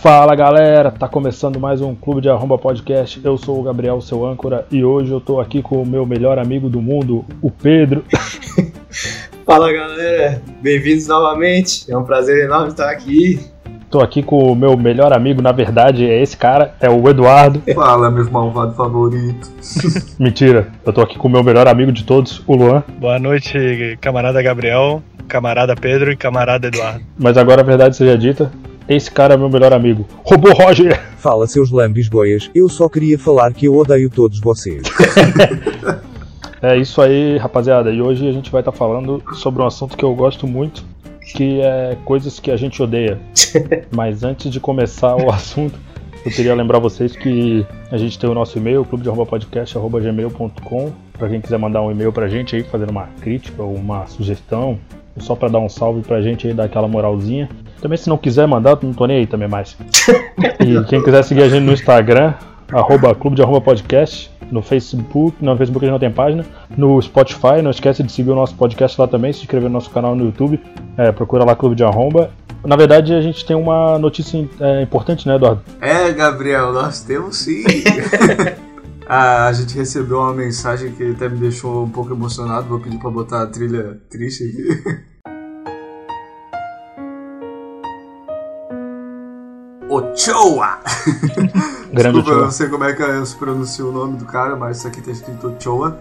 Fala galera, tá começando mais um Clube de Arromba Podcast. Eu sou o Gabriel, seu âncora, e hoje eu tô aqui com o meu melhor amigo do mundo, o Pedro. Fala galera, bem-vindos novamente. É um prazer enorme estar aqui. Tô aqui com o meu melhor amigo, na verdade, é esse cara, é o Eduardo. Fala, meu malvado favorito. Mentira, eu tô aqui com o meu melhor amigo de todos, o Luan. Boa noite, camarada Gabriel, camarada Pedro e camarada Eduardo. Mas agora a verdade seja dita, esse cara é meu melhor amigo, Robô Roger. Fala seus lambisgoias, eu só queria falar que eu odeio todos vocês. É isso aí, rapaziada. E hoje a gente vai estar falando sobre um assunto que eu gosto muito, que é coisas que a gente odeia. Mas antes de começar o assunto, eu queria lembrar vocês que a gente tem o nosso e-mail, clube.podcast.gmail.com, para quem quiser mandar um e-mail pra gente aí, fazendo uma crítica ou uma sugestão, ou só para dar um salve pra gente aí, dar aquela moralzinha. Também se não quiser mandar, não tô nem aí também mais. E quem quiser seguir a gente no Instagram, arroba clube de arroba podcast, no Facebook, no Facebook a gente não tem página, no Spotify, não esquece de seguir o nosso podcast lá também, se inscrever no nosso canal no YouTube, é, procura lá Clube de Arromba. Na verdade, a gente tem uma notícia é, importante, né, Eduardo? É, Gabriel, nós temos sim. ah, a gente recebeu uma mensagem que até me deixou um pouco emocionado. Vou pedir pra botar a trilha triste aqui. Ochoa! Grande Desculpa, eu Ochoa. não sei como é que se pronuncia o nome do cara, mas isso aqui tá escrito Ochoa.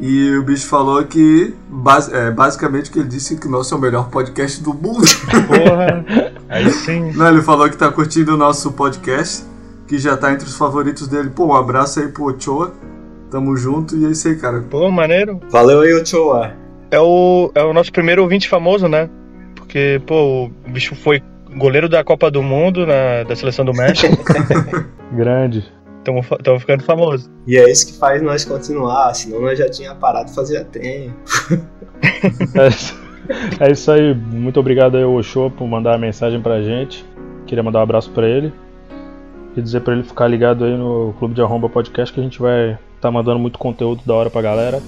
E o bicho falou que, bas- é, basicamente, que ele disse que o nosso é o melhor podcast do mundo. Porra, aí sim. Não, ele falou que tá curtindo o nosso podcast, que já tá entre os favoritos dele. Pô, um abraço aí pro Ochoa. Tamo junto e é isso aí, cara. Pô, maneiro. Valeu aí, Ochoa. É o, é o nosso primeiro ouvinte famoso, né? Porque, pô, o bicho foi goleiro da Copa do Mundo, na, da seleção do México. Grande. Estamos ficando famosos. E é isso que faz nós continuar, senão nós já tinha parado fazia tempo. É isso, é isso aí. Muito obrigado aí, ao Ochoa, por mandar a mensagem pra gente. Queria mandar um abraço pra ele. E dizer pra ele ficar ligado aí no Clube de Arromba Podcast, que a gente vai estar mandando muito conteúdo da hora pra galera.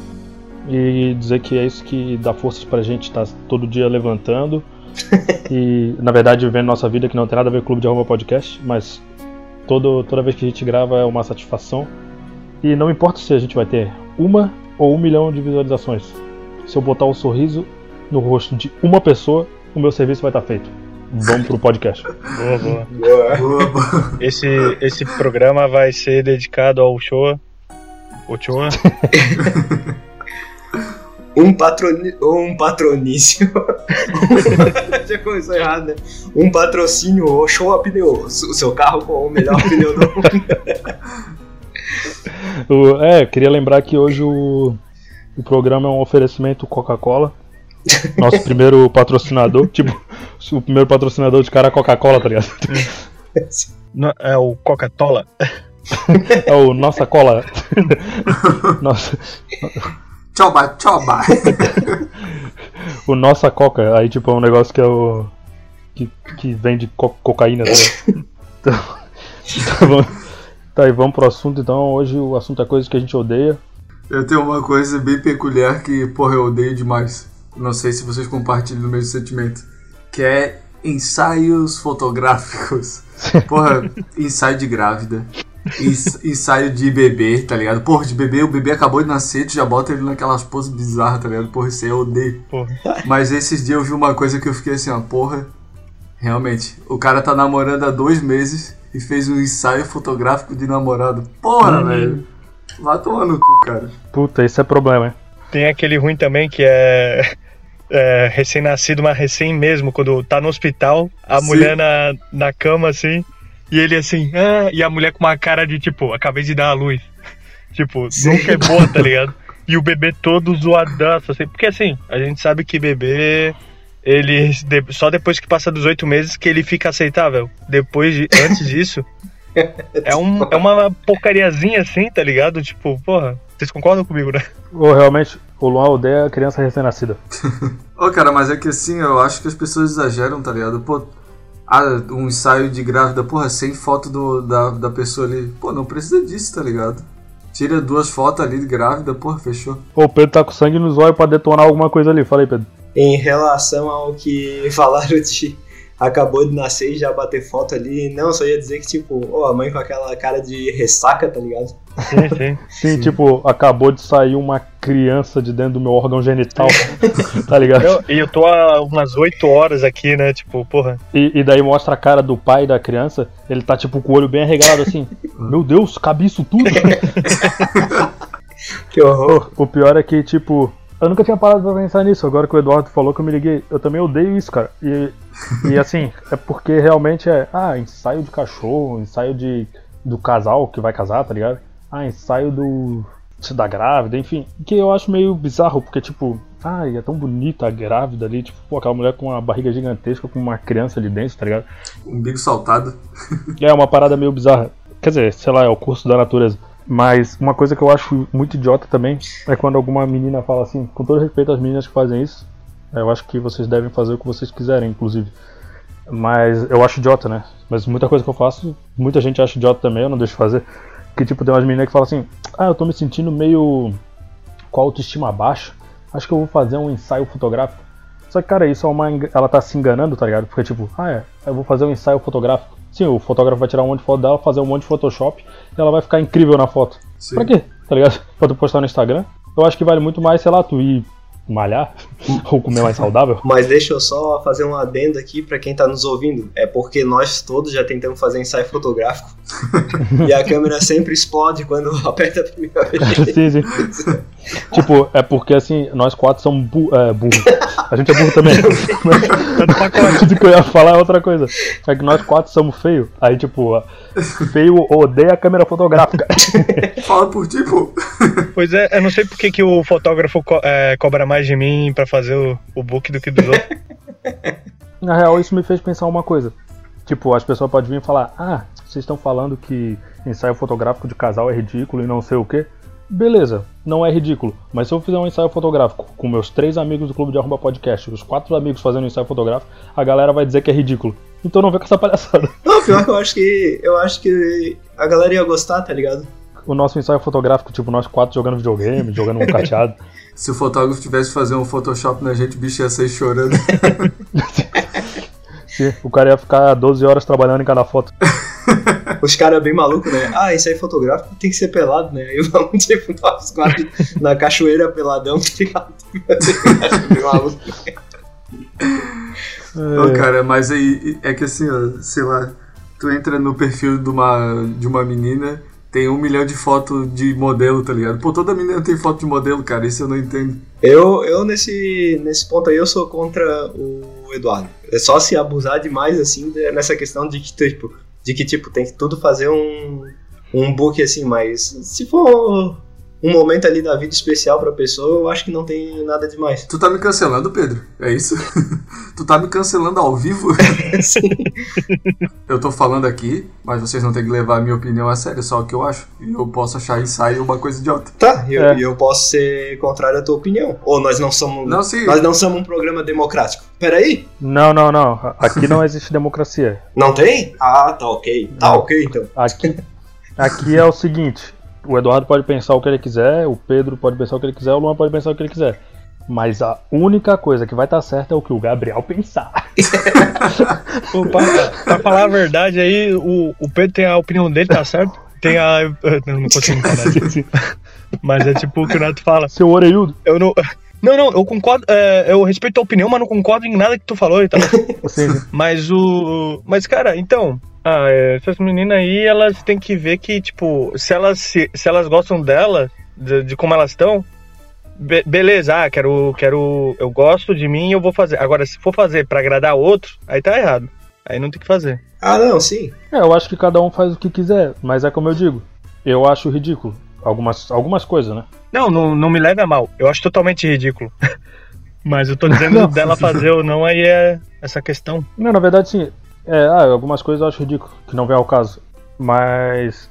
E dizer que é isso que dá forças pra gente estar todo dia levantando. e, na verdade, vivendo nossa vida, que não tem nada a ver com o Clube de Arromba Podcast, mas todo, toda vez que a gente grava é uma satisfação. E não importa se a gente vai ter uma ou um milhão de visualizações. Se eu botar um sorriso no rosto de uma pessoa, o meu serviço vai estar feito. Vamos pro podcast. Boa, boa. Boa. Boa, boa. Esse, esse programa vai ser dedicado ao Ochoa. Ochoa. Um, patroni... um patronício. já começou errado, né? Um patrocínio Ochoa Pneus. O seu carro com o melhor pneu do mundo. É, queria lembrar que hoje o, o programa é um oferecimento Coca-Cola. Nosso primeiro patrocinador. Tipo, o primeiro patrocinador de cara é Coca-Cola, tá ligado? No- É o Coca-Cola. É o Nossa Cola. Nossa, Tchoba, tchoba. o Nossa Coca. Aí, tipo, é um negócio que é o. que, que vende co cocaína, tá? Então, tá bom. Tá aí, vamos pro assunto então. Hoje o assunto é coisas que a gente odeia. Eu tenho uma coisa bem peculiar que, porra, eu odeio demais. Não sei se vocês compartilham do mesmo sentimento. Que é ensaios fotográficos. Porra, ensaio de grávida. Ens- Ensaio de bebê, tá ligado? Porra, de bebê, o bebê acabou de nascer, tu já bota ele naquelas poses bizarras, tá ligado? Porra, isso aí eu odeio. Porra. Mas esses dias eu vi uma coisa que eu fiquei assim, ó, porra. Realmente, o cara tá namorando há dois meses e fez um ensaio fotográfico de namorado. Porra, Hum. velho. Vai tomar no cu, cara. Puta, isso é problema, hein? Tem aquele ruim também que é, é, recém-nascido, mas recém mesmo, quando tá no hospital, a Sim. mulher na, na cama assim, e ele assim, ah, e a mulher com uma cara de tipo, acabei de dar a luz. Tipo, Sim. nunca é boa, tá ligado? E o bebê todo zoadaço, assim, porque assim, a gente sabe que bebê. Ele de- só depois que passa dos oito meses que ele fica aceitável. Depois de, antes disso, é, um, é uma porcariazinha assim, tá ligado? Tipo, porra, vocês concordam comigo, né? Ou realmente, o Luan odeia criança recém-nascida. Ô, cara, mas é que assim, eu acho que as pessoas exageram, tá ligado? Pô, ah, um ensaio de grávida, porra, sem foto do, da, da pessoa ali. Pô, não precisa disso, tá ligado? Tira duas fotos ali de grávida, porra, fechou. Ô, o Pedro tá com sangue nos olhos pra detonar alguma coisa ali. Fala aí, Pedro. Em relação ao que falaram de acabou de nascer e já bater foto ali. Não, só ia dizer que, tipo, ó, a mãe com aquela cara de ressaca, tá ligado? Sim, sim. Sim, tipo, acabou de sair uma criança de dentro do meu órgão genital, tá ligado? Eu- E eu tô há umas 8 horas aqui, né? Tipo, porra. E, e daí mostra a cara do pai da criança, ele tá tipo com o olho bem arregalado assim. Meu Deus, cabe isso tudo? Que horror. O pior é que, tipo, eu nunca tinha parado pra pensar nisso. Agora que o Eduardo falou que eu me liguei, eu também odeio isso, cara. E, e assim, é porque realmente é, ah, ensaio de cachorro, ensaio de do casal que vai casar, tá ligado? Ah, ensaio do da grávida, enfim, que eu acho meio bizarro, porque tipo, ai, é tão bonita a grávida ali, tipo, pô, aquela mulher com uma barriga gigantesca com uma criança ali dentro, tá ligado? Umbigo saltado. É uma parada meio bizarra. Quer dizer, sei lá, é o curso da natureza. Mas uma coisa que eu acho muito idiota também é quando alguma menina fala assim, com todo respeito às meninas que fazem isso, eu acho que vocês devem fazer o que vocês quiserem, inclusive. Mas eu acho idiota, né? Mas muita coisa que eu faço, muita gente acha idiota também, eu não deixo de fazer. Que tipo, tem umas meninas que falam assim, ah, eu tô me sentindo meio com a autoestima baixa, acho que eu vou fazer um ensaio fotográfico. Só que, cara, isso é uma. Ela tá se enganando, tá ligado? Porque, tipo, ah, é, eu vou fazer um ensaio fotográfico. Sim, o fotógrafo vai tirar um monte de foto dela, fazer um monte de Photoshop e ela vai ficar incrível na foto. Sim. Pra quê? Tá ligado? Pra tu postar no Instagram. Eu acho que vale muito mais, sei lá, tu ir malhar ou comer mais saudável. Mas deixa eu só fazer um adendo aqui pra quem tá nos ouvindo. É porque nós todos já tentamos fazer ensaio fotográfico. e a câmera sempre explode quando aperta a primeira vez. sim, sim. tipo, é porque assim, nós quatro somos bu é, burros. A gente é burro também. Tudo que eu ia falar é outra coisa. É que nós quatro somos feios. Aí, tipo, feio odeia a câmera fotográfica. Fala por ti, pô. Pois é, eu não sei por que, que o fotógrafo co- é, cobra mais de mim pra fazer o, o book do que dos outros. Na real, isso me fez pensar uma coisa. Tipo, as pessoas podem vir e falar: Ah, vocês estão falando que ensaio fotográfico de casal é ridículo e não sei o que. Beleza, não é ridículo. Mas se eu fizer um ensaio fotográfico com meus três amigos do Clube de Arroba Podcast, os quatro amigos fazendo um ensaio fotográfico, a galera vai dizer que é ridículo. Então não vem com essa palhaçada. Não, pior que eu acho que. Eu acho que a galera ia gostar, tá ligado? O nosso ensaio fotográfico, tipo, nós quatro jogando videogame, jogando um cateado. Se o fotógrafo tivesse que fazer um Photoshop na gente, o bicho ia sair chorando. Sim, o cara ia ficar 12 horas trabalhando em cada foto. Os caras bem malucos, né? Ah, isso aí fotográfico tem que ser pelado, né? Aí vamos, tipo, nós quatro na cachoeira peladão, tá ligado? Bem maluco. Ô, cara, mas aí é que assim, ó, sei lá, tu entra no perfil de uma, de uma menina, tem um milhão de fotos de modelo, tá ligado? Pô, toda menina tem foto de modelo, cara, isso eu não entendo. Eu, eu nesse, nesse ponto aí, eu sou contra o Eduardo. É só se abusar demais, assim, nessa questão de que, tipo, de que, tipo, tem que tudo fazer um, um book, assim, mas se for um momento ali da vida especial pra pessoa, eu acho que não tem nada demais. Tu tá me cancelando, Pedro? É isso? tu tá me cancelando ao vivo? Sim. eu tô falando aqui, mas vocês não têm que levar a minha opinião a sério, só o que eu acho. E eu posso achar ensaio uma coisa idiota. Tá, e eu, É. eu posso ser contrário à tua opinião. Ou nós não somos. Não, sim. Nós não somos um programa democrático. Peraí, Não, não, não. Aqui não existe democracia. não tem? Ah, tá ok. Tá Não. ok então. Aqui, aqui é o seguinte: o Eduardo pode pensar o que ele quiser, o Pedro pode pensar o que ele quiser, o Luan pode pensar o que ele quiser. Mas a única coisa que vai estar certa é o que o Gabriel pensar. Pra, falar a verdade aí, o, o Pedro tem a opinião dele, tá certo? Tem a. eu Não, não consigo falar. Mas é tipo o que o Neto fala. Seu orelhudo. Eu não. Não, não, eu concordo. é, eu respeito a opinião, mas não concordo em nada que tu falou e tal. Assim, Mas o. Mas, cara, então. Ah, é, essas meninas aí, elas têm que ver que, tipo, se elas, se, se elas gostam dela, de, de como elas estão, be- beleza, ah, quero, quero. Eu gosto de mim eu vou fazer. Agora, se for fazer pra agradar outro, aí tá errado. Aí não tem que fazer. Ah, não, sim. é, eu acho que cada um faz o que quiser, mas é como eu digo. Eu acho ridículo. Algumas, algumas coisas, né? Não, não, não me leve a mal. Eu acho totalmente ridículo. Mas eu tô dizendo Não. dela fazer ou não, aí é essa questão. Não, na verdade, sim. É, ah, algumas coisas eu acho ridículo, que não vem ao caso. Mas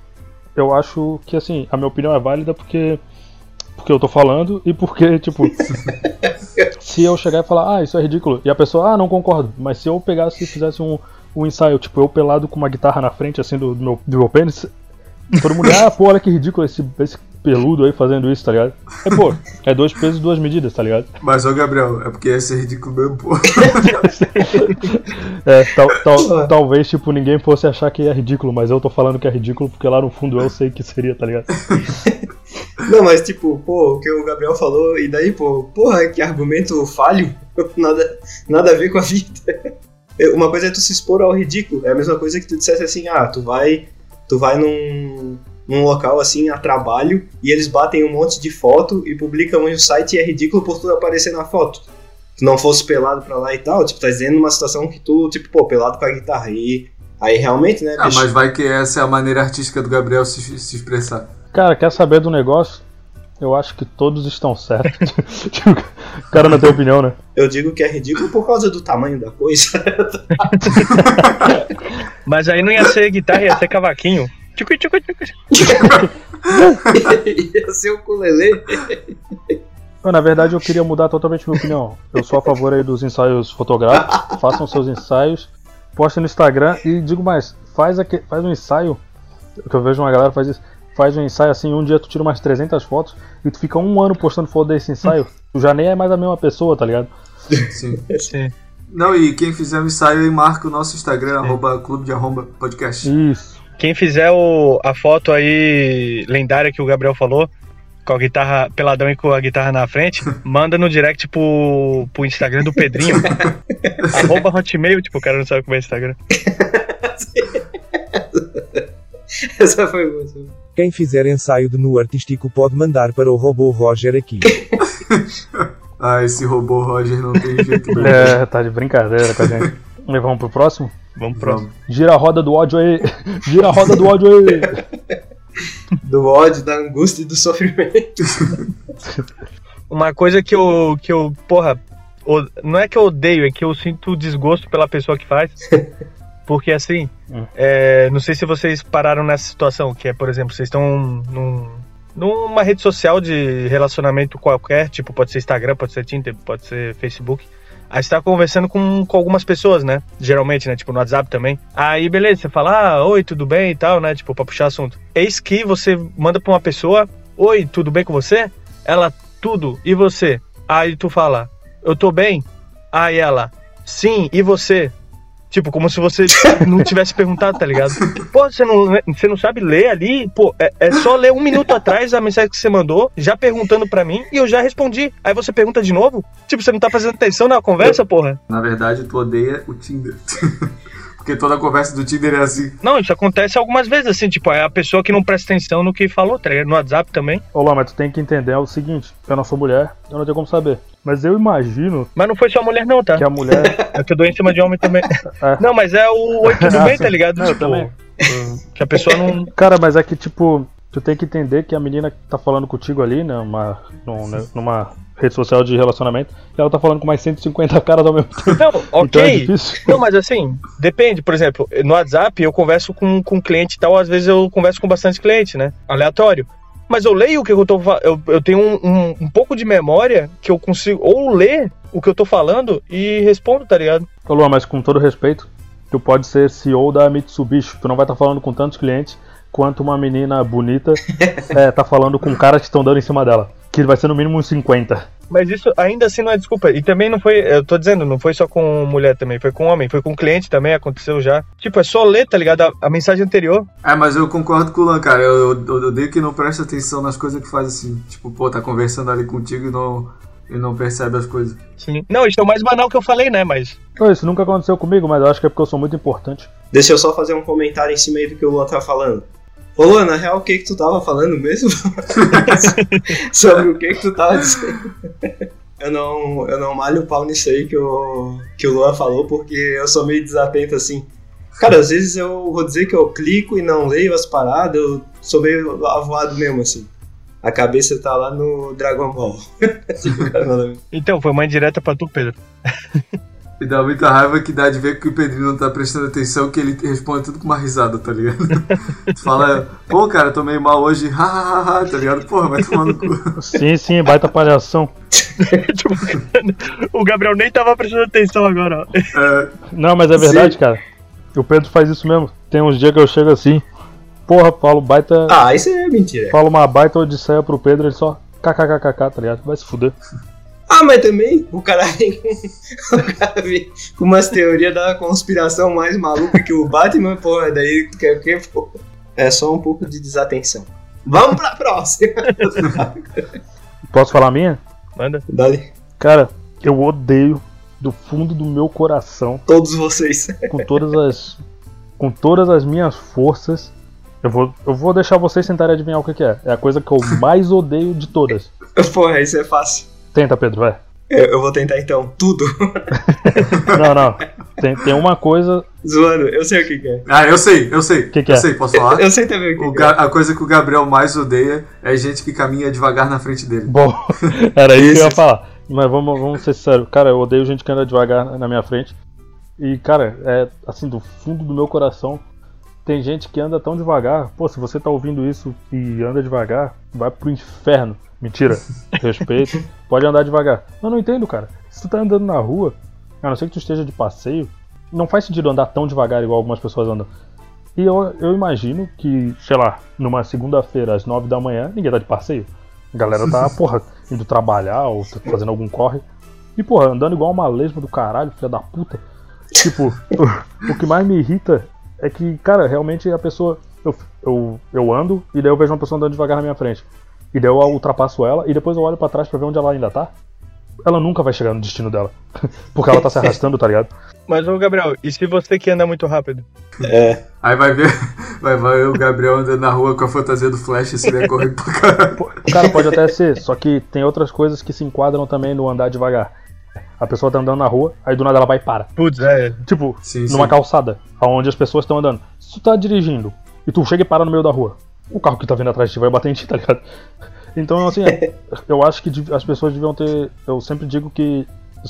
eu acho que, assim, a minha opinião é válida porque. Porque eu tô falando e porque, tipo. se eu chegar e falar, ah, isso é ridículo, e a pessoa, ah, não concordo. Mas se eu pegasse e fizesse um, um ensaio, tipo, eu pelado com uma guitarra na frente, assim, do, do meu, do meu pênis, todo mundo, ah, pô, olha que ridículo esse, esse peludo aí fazendo isso, tá ligado? É, pô, é dois pesos e duas medidas, tá ligado? Mas, ô Gabriel, é porque ia ser ridículo mesmo, pô. É, tal, tal- talvez, tipo, ninguém fosse achar que é ridículo, mas eu tô falando que é ridículo porque lá no fundo eu sei que seria, tá ligado? Não, mas tipo, pô, o que o Gabriel falou, e daí, pô, porra, que argumento falho, nada, nada a ver com a vida. Uma coisa é tu se expor ao ridículo, é a mesma coisa que tu dissesse assim, ah, tu vai, tu vai num, num local assim, a trabalho, e eles batem um monte de foto e publicam no site e é ridículo por tu aparecer na foto. Tu não fosse pelado pra lá e tal, tipo, tá dizendo numa situação que tu, tipo, pô, pelado com a guitarra, e aí realmente, né, Ah, bicho? mas vai que essa é a maneira artística do Gabriel se, se expressar. Cara, quer saber do negócio? Eu acho que todos estão certos. O cara não tem opinião, né? Eu digo que é ridículo por causa do tamanho da coisa. Mas aí não ia ser guitarra, ia ser cavaquinho. Tchucu, tchucu, tchucu. Ia ser o. Não, na verdade, eu queria mudar totalmente minha opinião. Eu sou a favor aí dos ensaios fotográficos. Façam seus ensaios, postem no Instagram e digo mais, faz, aque- faz um ensaio. Que eu vejo uma galera faz isso. Faz um ensaio assim, um dia tu tira umas 300 fotos e tu fica um ano postando foto desse ensaio. Tu já nem é mais a mesma pessoa, tá ligado? Sim. Sim. Não, e quem fizer o ensaio aí marca o nosso Instagram, arroba clube de arroba podcast. Isso. Quem fizer o, a foto aí lendária que o Gabriel falou, com a guitarra peladão e com a guitarra na frente, manda no direct pro, pro Instagram do Pedrinho. arroba hotmail, tipo, o cara não sabe como é Instagram. Essa foi boa. Quem fizer ensaio de nu artístico pode mandar para o robô Roger aqui. Ah, esse robô Roger não tem jeito mesmo. É, tá de brincadeira com a gente. E vamos pro próximo? Vamos pro próximo. Gira a roda do ódio aí. Gira a roda do ódio aí. Do ódio, da angústia e do sofrimento. Uma coisa que eu, que eu porra, não é que eu odeio, é que eu sinto desgosto pela pessoa que faz. Porque assim, Hum. é, não sei se vocês pararam nessa situação, que é, por exemplo, vocês estão num, numa rede social de relacionamento qualquer, tipo, pode ser Instagram, pode ser Tinder, pode ser Facebook. Aí você tá conversando com, com algumas pessoas, né? Geralmente, né? Tipo, no WhatsApp também. Aí, beleza, você fala, ah, oi, tudo bem e tal, né? Tipo, pra puxar assunto. Eis que você manda pra uma pessoa, oi, tudo bem com você? Ela, tudo, e você? Aí tu fala, eu tô bem? Aí ela, sim, e você? Tipo, como se você não tivesse perguntado, tá ligado? Pô, você não, você não sabe ler ali? Pô, é, é só ler um minuto atrás a mensagem que você mandou, já perguntando pra mim, e eu já respondi. Aí você pergunta de novo? Tipo, você não tá prestando atenção na conversa, porra? Na verdade, tu odeia o Tinder. Porque toda a conversa do Tinder é assim. Não, isso acontece algumas vezes, assim, tipo, é a pessoa que não presta atenção no que falou, tá ligado? No WhatsApp também. Ô, Lá, mas tu tem que entender o seguinte: eu não sou mulher, eu não tenho como saber. Mas eu imagino Mas não foi só mulher, não, tá? que a mulher. É que eu dou em cima de homem também. É. Não, mas é o oi, tudo bem, tá ligado? Não, eu tipo, também. que a pessoa não. Cara, mas é que, tipo, tu tem que entender que a menina que tá falando contigo ali, né, uma, num- né, numa rede social de relacionamento, ela tá falando com mais 150 caras ao mesmo tempo. Não, Então é ok. Não, mas assim, depende. Por exemplo, no WhatsApp eu converso com, com cliente e tal, às vezes eu converso com bastante cliente, né? Aleatório. Mas eu leio o que eu tô eu, eu tenho um, um, um pouco de memória que eu consigo ou ler o que eu tô falando e respondo, tá ligado? Ô, Luan, mas com todo respeito, tu pode ser CEO da Mitsubishi, tu não vai estar falando com tantos clientes quanto uma menina bonita é, tá falando com caras que estão dando em cima dela. Que vai ser no mínimo uns 50. Mas isso ainda assim não é desculpa. E também não foi, eu tô dizendo, não foi só com mulher também, foi com homem, foi com cliente também, aconteceu já. Tipo, é só ler, tá ligado? A, a mensagem anterior. É, mas eu concordo com o Lan, cara. Eu, eu, eu odeio que não presta atenção nas coisas que faz assim. Tipo, pô, tá conversando ali contigo e não, e não percebe as coisas. Sim. Não, isso é o mais banal que eu falei, né? Mas. Ô, isso nunca aconteceu comigo, mas eu acho que é porque eu sou muito importante. Deixa eu só fazer um comentário em cima aí do que o Luan tá falando. Ô na real, o que que tu tava falando mesmo? Sobre o que que tu tava dizendo? Eu não, eu não malho o pau nisso aí que o, que o Luan falou, porque eu sou meio desatento assim. Cara, às vezes eu vou dizer que eu clico e não leio as paradas, eu sou meio avoado mesmo, assim. A cabeça tá lá no Dragon Ball. Tipo. Então, foi uma indireta pra tu, Pedro. E dá muita raiva que dá de ver que o Pedrinho não tá prestando atenção, que ele responde tudo com uma risada, tá ligado? tu fala, pô, cara, tô meio mal hoje, hahaha, tá ligado? Porra, vai tomar no cu. Sim, sim, baita palhação. O Gabriel nem tava prestando atenção agora, ó. É, Não, mas é verdade, cara. O Pedro faz isso mesmo. Tem uns dias que eu chego assim, porra, falo baita. Ah, isso é mentira. Falo uma baita odisseia pro Pedro, ele só kkkk, tá ligado? Vai se fuder. Ah, mas também o cara vem com, o cara vem com umas teorias da conspiração mais maluca que o Batman, porra, daí quer o que, pô? É só um pouco de desatenção. Vamos pra próxima. Posso falar a minha? Manda. Dali, Cara, eu odeio do fundo do meu coração, todos vocês. com todas as. com todas as minhas forças. Eu vou, eu vou deixar vocês tentarem adivinhar o que, que é. É a coisa que eu mais odeio de todas. Porra, isso é fácil. Tenta, Pedro, vai. Eu, eu vou tentar então, tudo. Não, não. Tem, tem uma coisa. Zoando, eu sei o que, que é. Ah, eu sei, eu sei. Que que eu é? sei, posso falar? Eu sei também o que, O que é. a coisa que o Gabriel mais odeia é gente que caminha devagar na frente dele. Bom, era isso que eu ia falar. Mas vamos, vamos ser sérios. Cara, eu odeio gente que anda devagar na minha frente. E, cara, é assim, do fundo do meu coração, tem gente que anda tão devagar. Pô, se você tá ouvindo isso e anda devagar, vai pro inferno. Mentira. Respeito. Pode andar devagar. Eu não entendo, cara. Se tu tá andando na rua, a não ser que tu esteja de passeio, não faz sentido andar tão devagar igual algumas pessoas andam. E eu, eu imagino que, sei lá, numa segunda-feira às nove da manhã, ninguém tá de passeio. A galera tá, porra, indo trabalhar ou tá fazendo algum corre. E, porra, andando igual uma lesma do caralho, filha da puta. Tipo, o, o que mais me irrita é que, cara, realmente a pessoa. Eu, eu, eu ando e daí eu vejo uma pessoa andando devagar na minha frente. E daí eu ultrapasso ela e depois eu olho pra trás pra ver onde ela ainda tá. Ela nunca vai chegar no destino dela. Porque ela tá se arrastando, tá ligado? Mas, ô Gabriel, e se você que anda muito rápido? É. Aí vai ver, vai ver o Gabriel andando na rua com a fantasia do Flash e se der correndo pra caralho. Cara, pode até ser, só que tem outras coisas que se enquadram também no andar devagar. A pessoa tá andando na rua, aí do nada ela vai e para. Putz, é. Tipo, Sim, numa sim. calçada, onde as pessoas estão andando. Se tu tá dirigindo e tu chega e para no meio da rua, o carro que tá vindo atrás de ti vai bater em ti, tá ligado? Então, assim, é, eu acho que as pessoas deviam ter. Eu sempre digo que,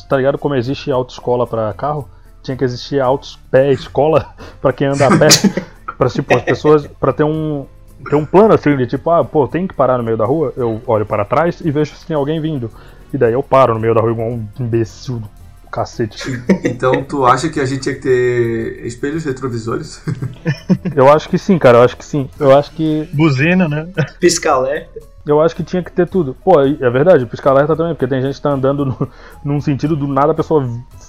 tá ligado? Como existe autoescola pra carro, tinha que existir autos pé escola pra quem anda a pé. pra, tipo, as pessoas. pra ter um. Ter um plano assim de tipo, ah, pô, tem que parar no meio da rua, eu olho para trás e vejo se tem alguém vindo. E daí eu paro no meio da rua igual um imbecil do cacete. Então tu acha que a gente tinha que ter espelhos retrovisores? Eu acho que sim, cara, eu acho que sim. Eu acho que. Buzina, né? Pisca-alerta. Eu acho que tinha que ter tudo. Pô, é verdade, pisca alerta também, porque tem gente que tá andando no- num sentido do nada, a pessoa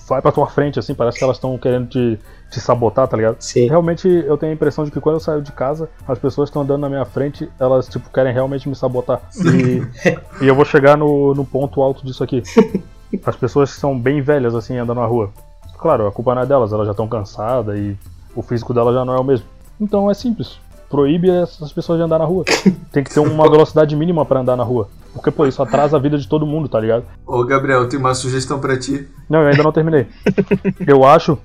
vai pra tua frente, assim, parece que elas estão querendo te, te sabotar, tá ligado? Sim. Realmente eu tenho a impressão de que quando eu saio de casa, as pessoas estão andando na minha frente, elas, tipo, querem realmente me sabotar. E, e eu vou chegar no, no ponto alto disso aqui. As pessoas que são bem velhas, assim, andando na rua. Claro, a culpa não é delas, elas já estão cansadas e o físico delas já não é o mesmo. Então é simples. Proíbe essas pessoas de andar na rua. Tem que ter uma velocidade mínima pra andar na rua. Porque, pô, isso atrasa a vida de todo mundo, tá ligado? Ô Gabriel, tenho uma sugestão pra ti. Não, eu ainda não terminei. Eu acho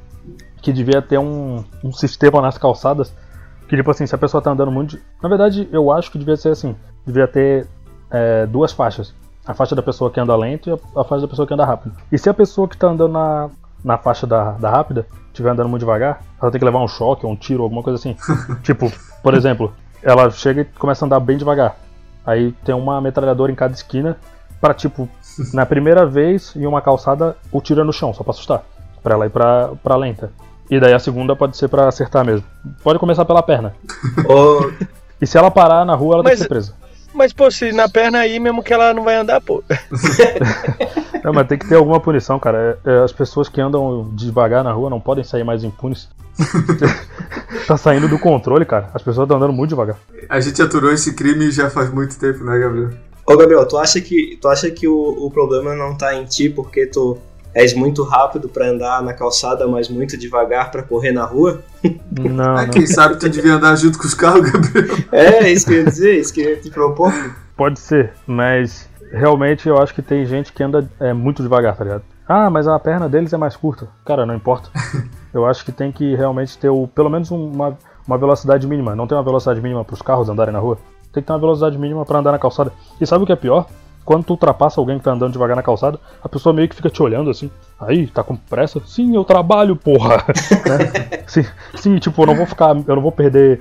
que devia ter um, um sistema nas calçadas que, tipo assim, se a pessoa tá andando muito. Na verdade, eu acho que devia ser assim: devia ter é, duas faixas. A faixa da pessoa que anda lento e a, a faixa da pessoa que anda rápido. E se a pessoa que tá andando na, na faixa da, da rápida estiver andando muito devagar, ela tem que levar um choque, ou um tiro, alguma coisa assim. tipo, por exemplo, ela chega e começa a andar bem devagar. Aí tem uma metralhadora em cada esquina pra, tipo, na primeira vez em uma calçada, o tiro é no chão, só pra assustar. Pra ela ir pra, pra lenta. E daí a segunda pode ser pra acertar mesmo. Pode começar pela perna. Ô, E se ela parar na rua, ela tem Mas- que ser presa. Mas, pô, se na perna aí mesmo que ela não vai andar, pô. Não, mas tem que ter alguma punição, cara. É, é, As pessoas que andam devagar na rua não podem sair mais impunes. tá saindo do controle, cara. As pessoas estão andando muito devagar. A gente aturou esse crime já faz muito tempo, né, Gabriel? Ô Gabriel, tu acha que, tu acha que o, o problema não tá em ti porque tu és muito rápido pra andar na calçada, mas muito devagar pra correr na rua? Não, não. quem sabe tu devia andar junto com os carros, Gabriel. É, isso que eu ia dizer, isso que eu ia te propor. Pode ser, mas realmente eu acho que tem gente que anda é, muito devagar, tá ligado? Ah, mas a perna deles é mais curta. Cara, não importa. Eu acho que tem que realmente ter o, pelo menos uma, uma velocidade mínima. Não tem uma velocidade mínima para os carros andarem na rua. Tem que ter uma velocidade mínima para andar na calçada. E sabe o que é pior? Quando tu ultrapassa alguém que tá andando devagar na calçada, a pessoa meio que fica te olhando assim. Aí, tá com pressa? Sim, eu trabalho, porra. Né? sim, sim, tipo, eu não vou ficar. Eu não vou perder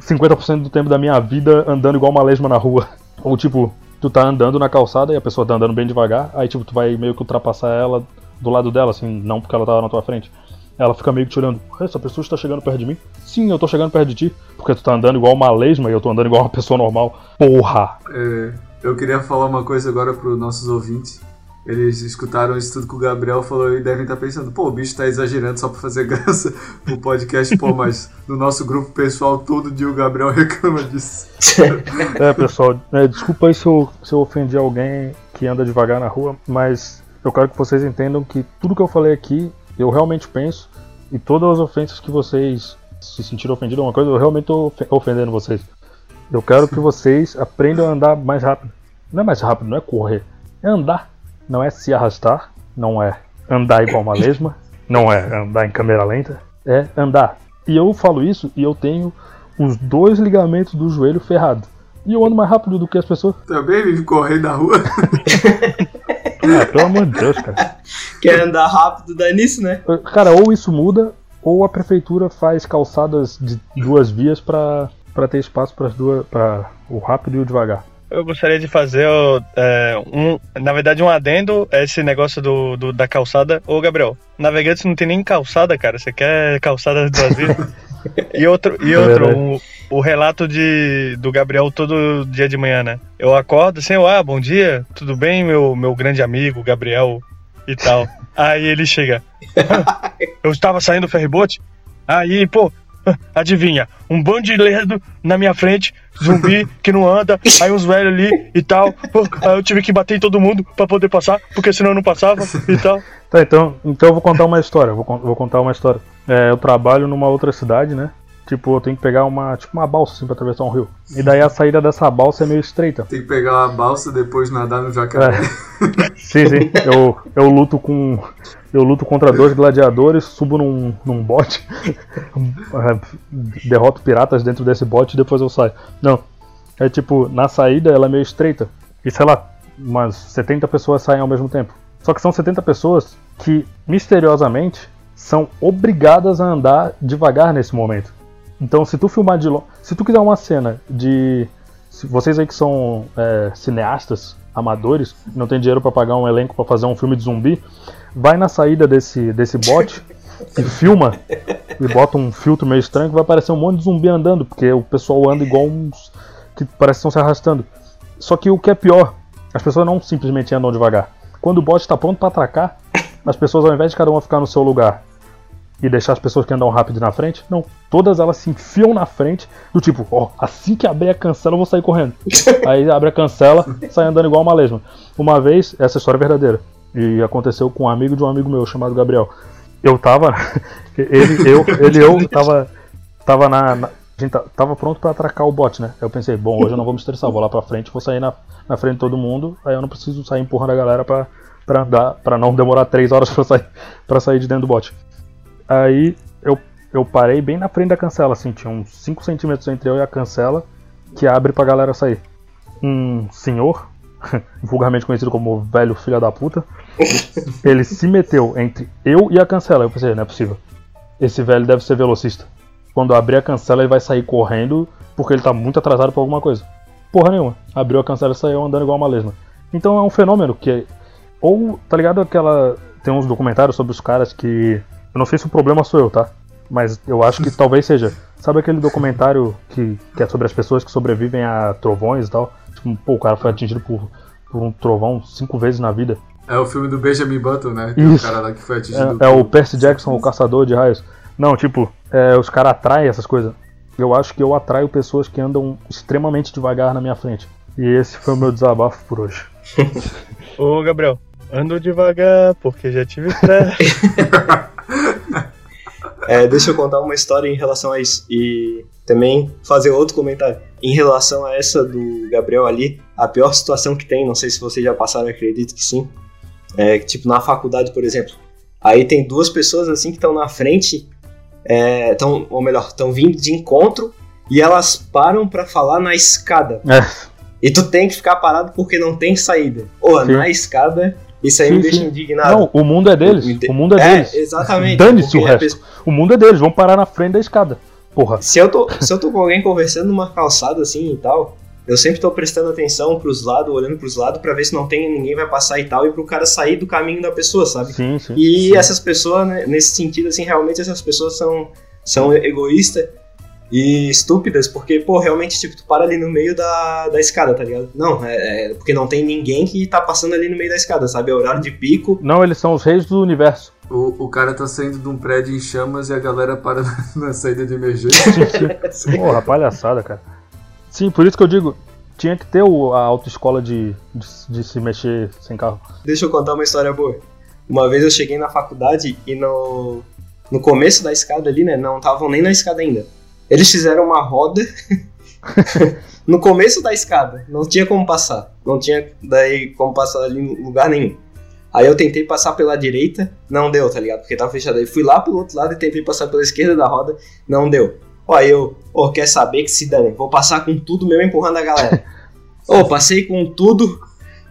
50% do tempo da minha vida andando igual uma lesma na rua. Ou tipo, tu tá andando na calçada e a pessoa tá andando bem devagar, aí tipo, tu vai meio que ultrapassar ela do lado dela, assim, não porque ela tava na tua frente. ela fica meio que te olhando. Essa pessoa está chegando perto de mim? Sim, eu tô chegando perto de ti. Porque tu tá andando igual uma lesma e eu tô andando igual uma pessoa normal. Porra! É, eu queria falar uma coisa agora pros nossos ouvintes. Eles escutaram isso tudo que o Gabriel falou e devem estar pensando, pô, o bicho tá exagerando só pra fazer graça pro podcast, pô, mas no nosso grupo pessoal todo dia o Gabriel reclama disso. É, pessoal, é, desculpa aí se eu, se eu ofendi alguém que anda devagar na rua, mas eu quero que vocês entendam que tudo que eu falei aqui, eu realmente penso, e todas as ofensas que vocês se sentiram ofendidos uma coisa, eu realmente ofe- ofendendo vocês. Eu quero que vocês aprendam a andar mais rápido. Não é mais rápido, não é correr, é andar. Não é se arrastar, não é andar igual uma lesma, não é andar em câmera lenta, é andar. E eu falo isso e eu tenho os dois ligamentos do joelho ferrados. E eu ando mais rápido do que as pessoas. Também vive correndo na rua. Ah, pelo amor de Deus, cara. Quer andar rápido, dá nisso, né? Cara, ou isso muda, ou a prefeitura faz calçadas de duas vias pra, pra ter espaço para duas, para o rápido e o devagar. Eu gostaria de fazer, é, um, na verdade, um adendo a esse negócio do, do- da calçada. Ô, Gabriel, Navegantes não tem nem calçada, cara. Você quer calçada duas vias? E outro, e É outro verdade. o, o relato de, do Gabriel todo dia de manhã, né? Eu acordo assim, ah, bom dia, tudo bem, meu, meu grande amigo, Gabriel e tal. Aí ele chega, "Ah, eu estava saindo do ferryboat, aí, pô, adivinha, um bando de lerdo na minha frente, zumbi que não anda, aí uns velhos ali e tal. Aí eu tive que bater em todo mundo pra poder passar, porque senão eu não passava e tal. Tá, então, então eu vou contar uma história. Vou, vou contar uma história. É, eu trabalho numa outra cidade, né? Tipo, eu tenho que pegar uma, tipo uma balsa assim pra atravessar um rio. E daí a saída dessa balsa é meio estreita. Tem que pegar uma balsa depois nadar no jacaré. Sim, sim. Eu, eu luto com. Eu luto contra dois gladiadores, subo num, num bote, derroto piratas dentro desse bote e depois eu saio. Não. É tipo, na saída ela é meio estreita. E sei lá, umas 70 pessoas saem ao mesmo tempo. Só que são 70 pessoas que, misteriosamente, são obrigadas a andar devagar nesse momento. Então, se tu filmar de longe. Se tu quiser uma cena de. se vocês aí que são é, cineastas, amadores, não tem dinheiro pra pagar um elenco pra fazer um filme de zumbi, vai na saída desse, desse bot e filma e bota um filtro meio estranho que vai aparecer um monte de zumbi andando, porque o pessoal anda igual uns. que parece que estão se arrastando. Só que o que é pior, as pessoas não simplesmente andam devagar. Quando o bot está pronto para atracar, as pessoas ao invés de cada uma ficar no seu lugar e deixar as pessoas que andam rápido na frente, não. Todas elas se enfiam na frente, do tipo, ó, assim que abrir a cancela eu vou sair correndo. Aí abre a cancela, sai andando igual uma lesma. Uma vez, essa história é verdadeira, e aconteceu com um amigo de um amigo meu chamado Gabriel. Eu tava. Ele, eu, ele eu tava. Tava na. na- a gente ta- tava pronto pra atracar o bot, né? Eu pensei, bom, hoje eu não vou me estressar, vou lá pra frente, vou sair na, na frente de todo mundo, aí eu não preciso sair empurrando a galera pra, pra andar, pra não demorar três horas pra sair, pra sair de dentro do bot. Aí eu, eu parei bem na frente da cancela, assim, tinha uns 5 centímetros entre eu e a cancela, que abre pra galera sair. Um senhor, vulgarmente conhecido como velho filho da puta, ele se meteu entre eu e a cancela. Eu pensei, não é possível. Esse velho deve ser velocista. Quando abrir a cancela, ele vai sair correndo porque ele tá muito atrasado por alguma coisa. Porra nenhuma. Abriu a cancela e saiu andando igual uma lesma. Então é um fenômeno que. Ou, tá ligado aquela. Tem uns documentários sobre os caras que. Eu não sei se o problema sou eu, tá? Mas eu acho que talvez seja. Sabe aquele documentário que, que é sobre as pessoas que sobrevivem a trovões e tal? Tipo, pô, o cara foi atingido por, por um trovão cinco vezes na vida. É o filme do Benjamin Button, né? É o Isso. cara lá que foi atingido. É, é o Percy Jackson, o caçador de raios. Não, tipo, é, os caras atraem essas coisas. Eu acho que eu atraio pessoas que andam extremamente devagar na minha frente. E esse foi o meu desabafo por hoje. Ô, Gabriel, ando devagar porque já tive pressa. É, deixa eu contar uma história em relação a isso. E também fazer outro comentário. Em relação a essa do Gabriel ali, a pior situação que tem, não sei se vocês já passaram, acredito que sim. É que, tipo, na faculdade, por exemplo. Aí tem duas pessoas assim que estão na frente, é, tão, ou melhor, estão vindo de encontro e elas param pra falar na escada. É, E tu tem que ficar parado porque não tem saída. Ou Sim. na escada, isso aí Sim, me deixa sim. indignado. não, o mundo é deles. O mundo é, é, deles. exatamente. Dane-se o resto. pessoa- O mundo é deles. Vão parar na frente da escada. Porra. Se eu, tô, se eu tô com alguém conversando numa calçada assim e tal, eu sempre tô prestando atenção pros lados, olhando pros lados pra ver se não tem ninguém vai passar e tal, e pro cara sair do caminho da pessoa, sabe? Sim, sim. E sim. essas pessoas, né, nesse sentido, assim, realmente essas pessoas são, são egoístas e estúpidas, porque, pô, realmente, tipo, tu para ali no meio da, da escada, tá ligado? Não, é, é porque não tem ninguém que tá passando ali no meio da escada, sabe? É horário de pico. Não, eles são os reis do universo. O, o cara tá saindo de um prédio em chamas e a galera para na saída de emergência. Porra, palhaçada, cara. Sim, por isso que eu digo, tinha que ter o- a autoescola de, de, de se mexer sem carro. Deixa eu contar uma história boa. Uma vez eu cheguei na faculdade e no, no começo da escada ali, né? Não estavam nem na escada ainda. Eles fizeram uma roda no começo da escada. Não tinha como passar. Não tinha daí como passar ali em lugar nenhum. Aí eu tentei passar pela direita, não deu, tá ligado? Porque tava fechado. Aí fui lá pro outro lado e tentei passar pela esquerda da roda, não deu. Ó, aí eu, ô, quer saber que se dane, vou passar com tudo mesmo empurrando a galera. Ô, passei com tudo.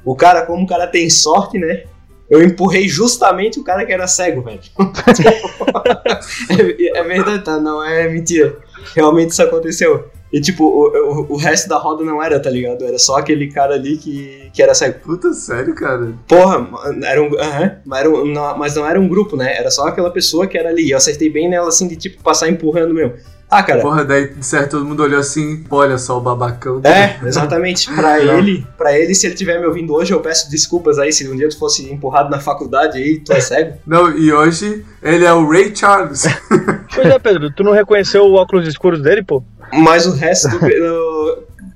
O cara, como o cara tem sorte, né? Eu empurrei justamente o cara que era cego, velho. é, é verdade, tá? Não é mentira. Realmente isso aconteceu. E tipo, o, o, o resto da roda não era, tá ligado? Era só aquele cara ali que, que era cego. Puta, sério, cara? Porra, era um. aham, mas, era um- não, mas não era um grupo, né? Era só aquela pessoa que era ali. E eu acertei bem nela, assim, de tipo, passar empurrando mesmo. Ah, cara. Porra, daí, de certo, todo mundo olhou assim, olha só o babacão. É, exatamente. Pra ele, para ele, se ele estiver me ouvindo hoje, eu peço desculpas aí se um dia tu fosse empurrado na faculdade aí, tu é cego. Não, e hoje ele é o Ray Charles. Pois é, Pedro, tu não reconheceu o óculos escuros dele, pô? Mas o resto do.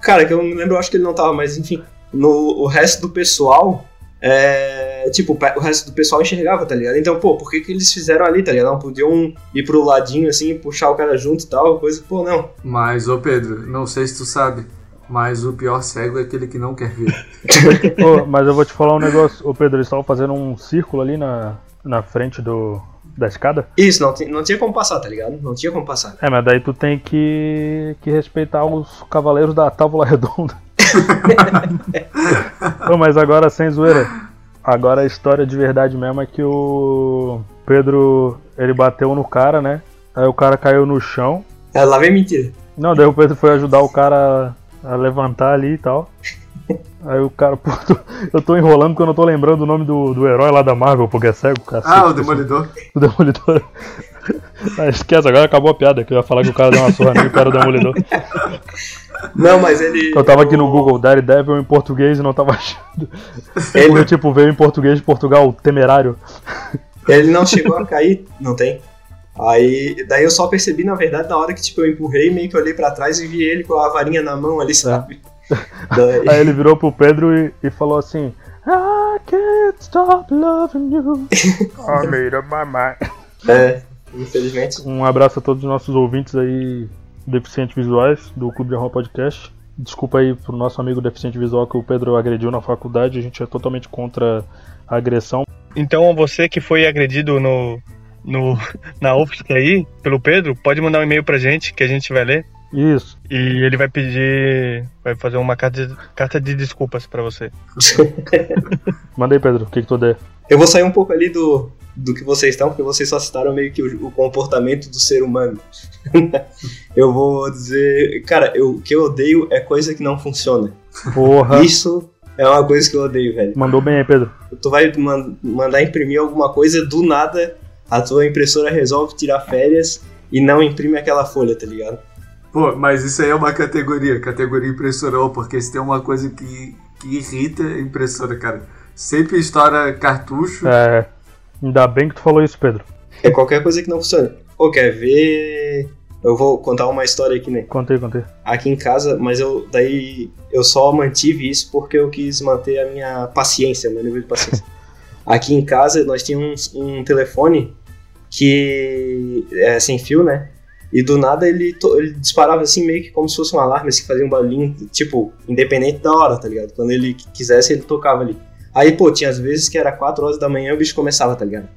cara, que eu não lembro, eu acho que ele não tava, mas enfim. No, o resto do pessoal. É, tipo, o resto do pessoal enxergava, tá ligado? Então, pô, por que, que eles fizeram ali, tá ligado? Não podiam ir pro ladinho assim e puxar o cara junto e tal, coisa. Pô, não. Mas, ô Pedro, não sei se tu sabe, mas o pior cego é aquele que não quer ver. Ô, mas eu vou te falar um negócio. Ô Pedro, eles estavam fazendo um círculo ali na, na frente do, da escada. Isso, não, não tinha como passar, tá ligado? Não tinha como passar. É, mas daí tu tem que, que respeitar os cavaleiros da tábua redonda. Ô, mas agora sem zoeira. Agora a história de verdade mesmo é que o Pedro ele bateu no cara, né? Aí o cara caiu no chão. É, lá vem mentira. Não, daí o Pedro foi ajudar o cara a levantar ali e tal. Aí o cara, pô, tô- eu tô enrolando porque eu não tô lembrando o nome do, do herói lá da Marvel, porque é cego, cara. Ah, o Demolidor. O Demolidor. Ah, esquece, agora acabou a piada, que eu ia falar que o cara deu uma surra nele, que era o Demolidor. Não, mas ele. Eu tava aqui no Google, Daredevil em português e não tava achando. Ele, Porque, tipo, veio em português de Portugal, temerário. ele não chegou a cair, não tem. Aí, daí eu só percebi, na verdade, na hora que tipo, eu empurrei, meio que olhei pra trás e vi ele com a varinha na mão ali, sabe? Daí- Aí ele virou pro Pedro e, e falou assim: I can't stop loving you. I made up my mind. é, infelizmente. Um abraço a todos os nossos ouvintes aí, deficientes visuais, do Clube de Arroba Podcast. Desculpa aí pro nosso amigo deficiente visual que o Pedro agrediu na faculdade, a gente é totalmente contra a agressão. Então você que foi agredido no, no, na UFSC aí, pelo Pedro, pode mandar um e-mail pra gente que a gente vai ler. Isso. E ele vai pedir, vai fazer uma carta de, carta de desculpas pra você. Manda aí, Pedro, o que, que tu der? Eu vou sair um pouco ali do, do que vocês estão, porque vocês só citaram meio que o, o comportamento do ser humano. eu vou dizer, cara, eu, o que eu odeio é coisa que não funciona. Porra. Isso é uma coisa que eu odeio, velho. Mandou bem aí, Pedro. Tu vai man- mandar imprimir alguma coisa, do nada a tua impressora resolve tirar férias e não imprime aquela folha, tá ligado? Pô, mas isso aí é uma categoria, categoria impressora, porque se tem uma coisa que, que irrita a impressora, cara. Sempre estoura cartucho. É. Ainda bem que tu falou isso, Pedro. É qualquer coisa que não funciona. Ou quer ver. Eu vou contar uma história aqui, né? Contei, contei. Aqui em casa, mas eu daí eu só mantive isso porque eu quis manter a minha paciência, meu nível de paciência. Aqui em casa nós tínhamos um, um telefone que é sem fio, né? E do nada ele, ele disparava assim meio que como se fosse um alarme, assim, que fazia um barulhinho, tipo, independente da hora, tá ligado? Quando ele quisesse, ele tocava ali. Aí, pô, tinha às vezes que era 4 horas da manhã e o bicho começava, tá ligado?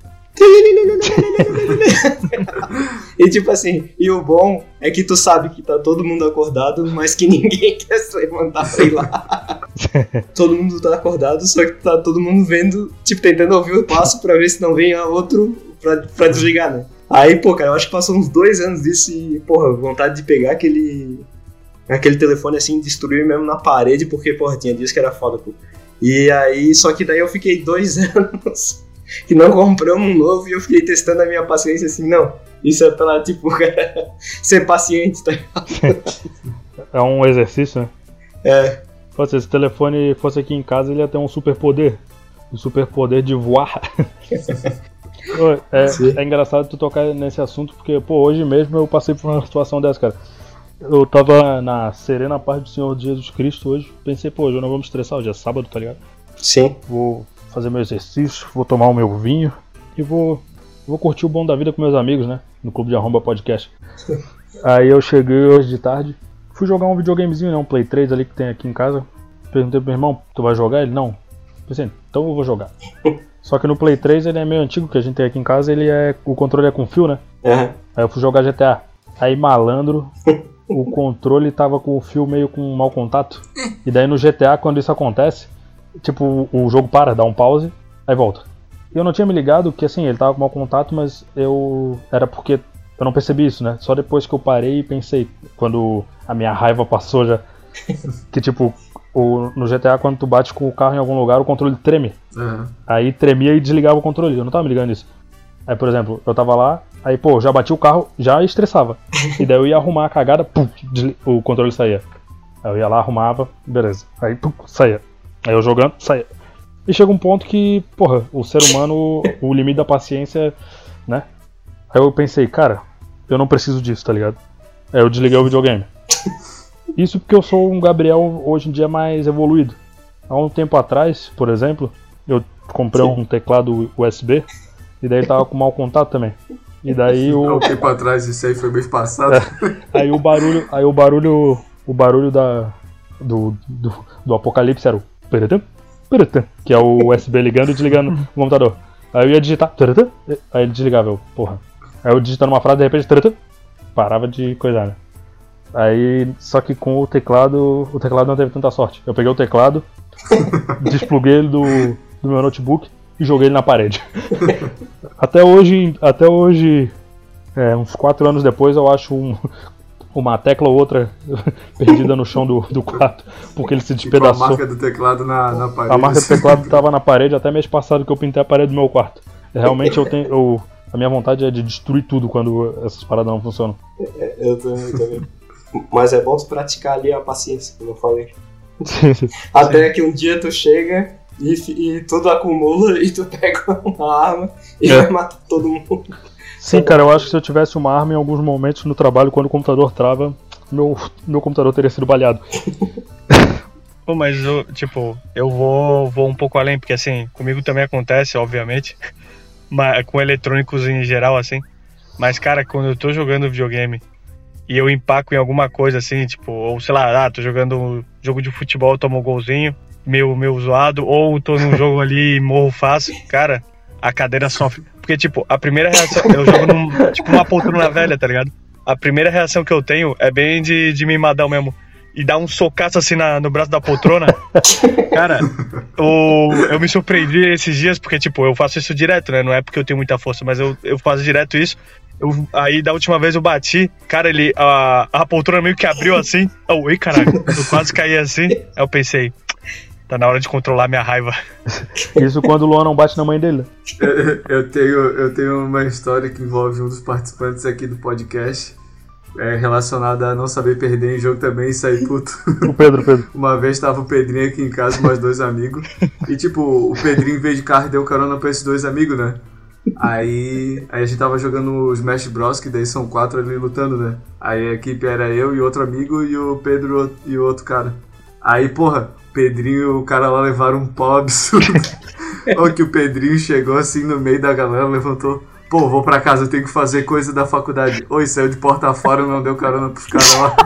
e tipo assim, e o bom é que tu sabe que tá todo mundo acordado, mas que ninguém quer se levantar pra ir lá. todo mundo tá acordado, só que tá todo mundo vendo, tipo, tentando ouvir o passo pra ver se não vem outro pra, pra desligar, né? Aí, pô, cara, eu acho que passou uns dois anos disso e, porra, vontade de pegar aquele. aquele telefone assim, destruir mesmo na parede, porque, porra, tinha dias que era foda, pô. E aí, só que daí eu fiquei dois anos que não compramos um novo e eu fiquei testando a minha paciência assim, não. Isso é pela, tipo, ser paciente, tá ligado? É um exercício, né? É, Pô, se esse telefone fosse aqui em casa, ele ia ter um superpoder. O superpoder de voar. Pô, é, é engraçado tu tocar nesse assunto, porque, pô, hoje mesmo eu passei por uma situação dessa, cara. Eu tava na serena paz do Senhor Jesus Cristo hoje. Pensei, pô, hoje eu não vou me estressar, hoje é sábado, tá ligado? sim. Vou fazer meu exercício, vou tomar o meu vinho e vou, vou curtir o bom da vida com meus amigos, né? No Clube de Arromba Podcast. Aí eu cheguei hoje de tarde, fui jogar um videogamezinho, né? Um Play 3 ali que tem aqui em casa. Perguntei pro meu irmão, tu vai jogar? Ele, não. Pensei, então eu vou jogar. Só que no Play 3 ele é meio antigo, que a gente tem aqui em casa, ele é. O controle é com fio, né? Aham. Aí eu fui jogar GTA. Aí malandro, o controle tava com o fio meio com mau contato. E daí no GTA, quando isso acontece, tipo, o jogo para, dá um pause, aí volta. E eu não tinha me ligado que assim, ele tava com mau contato, mas eu. Era porque eu não percebi isso, né? Só depois que eu parei e pensei, quando a minha raiva passou já. Que tipo, o, no GTA, quando tu bate com o carro em algum lugar, o controle treme. Aham. Aí tremia e desligava o controle. Eu não tava me ligando nisso. Aí, por exemplo, eu tava lá, aí, pô, já bati o carro, já estressava. E daí eu ia arrumar a cagada, pum, o controle saía. Aí eu ia lá, arrumava, beleza. Aí, pum, saía. Aí eu jogando, saía. E chega um ponto que, porra, o ser humano, o limite da paciência, né? Aí eu pensei, cara, eu não preciso disso, tá ligado? Aí eu desliguei o videogame. Isso porque eu sou um Gabriel hoje em dia mais evoluído. Há um tempo atrás, por exemplo, eu comprei um teclado USB e daí ele tava com mau contato também. E daí o, um tempo atrás, isso aí foi mês passado. aí o barulho, aí o barulho, o barulho da do, do, do apocalipse era o que é o USB ligando e desligando o computador. Aí eu ia digitar, aí ele desligava, eu, porra. Aí eu digitando uma frase, de repente, parava de coisar, né? Aí, só que com o teclado, o teclado não teve tanta sorte. Eu peguei o teclado, despluguei ele do, do meu notebook e joguei ele na parede. até hoje, até hoje, é, uns 4 anos depois, eu acho um- uma tecla ou outra perdida no chão do, do quarto, porque ele se E com a despedaçou. marca do teclado na, na parede. A marca do teclado estava na parede até mês passado que eu pintei a parede do meu quarto. Realmente eu tenho. eu- a minha vontade é de destruir tudo quando essas paradas não funcionam. Eu também, também. Mas é bom tu praticar ali a paciência, como eu falei. Até que um dia tu chega e, e tudo acumula e tu pega uma arma e É. vai matar todo mundo. Sim, cara, eu acho que se eu tivesse uma arma em alguns momentos no trabalho, quando o computador trava, meu, meu computador teria sido baleado. Pô, mas eu, tipo, eu vou, vou um pouco além, porque assim, comigo também acontece, obviamente, mas com eletrônicos em geral, assim. Mas, cara, quando eu tô jogando videogame e eu empaco em alguma coisa assim, tipo, ou sei lá, ah, tô jogando um jogo de futebol, tomo um golzinho, meio, meio zoado, ou tô num jogo ali e morro fácil, cara, a cadeira sofre. Porque, tipo, a primeira reação, eu jogo num, tipo, uma poltrona velha, tá ligado? A primeira reação que eu tenho é bem de, de mimadão mesmo. E dar um socaço assim na- no braço da poltrona. Cara, o, eu me surpreendi esses dias, porque, tipo, eu faço isso direto, né? Não é porque eu tenho muita força, mas eu, eu faço direto isso. Eu- aí, da última vez eu bati, cara, ele, a, a poltrona meio que abriu assim. Oh, oi, caralho. Eu quase caí assim. Aí eu pensei, tá na hora de controlar minha raiva. Isso quando o Luan não bate na mãe dele. Eu tenho, eu tenho uma história que envolve um dos participantes aqui do podcast. É, relacionada a não saber perder em jogo também e sair puto. O Pedro, Pedro. Uma vez tava o Pedrinho aqui em casa, mais dois amigos. E tipo, o Pedrinho, em vez de carro, deu carona pra esses dois amigos, né? Aí, aí a gente tava jogando o Smash Bros, que daí são quatro ali lutando, né? Aí a equipe era eu e outro amigo e o Pedro e o outro cara. Aí, porra, Pedrinho e o cara lá levaram um pau absurdo. Ou que o Pedrinho chegou assim no meio da galera, levantou. Pô, vou pra casa, eu tenho que fazer coisa da faculdade. Oi, saiu de porta fora, não deu carona pros caras lá.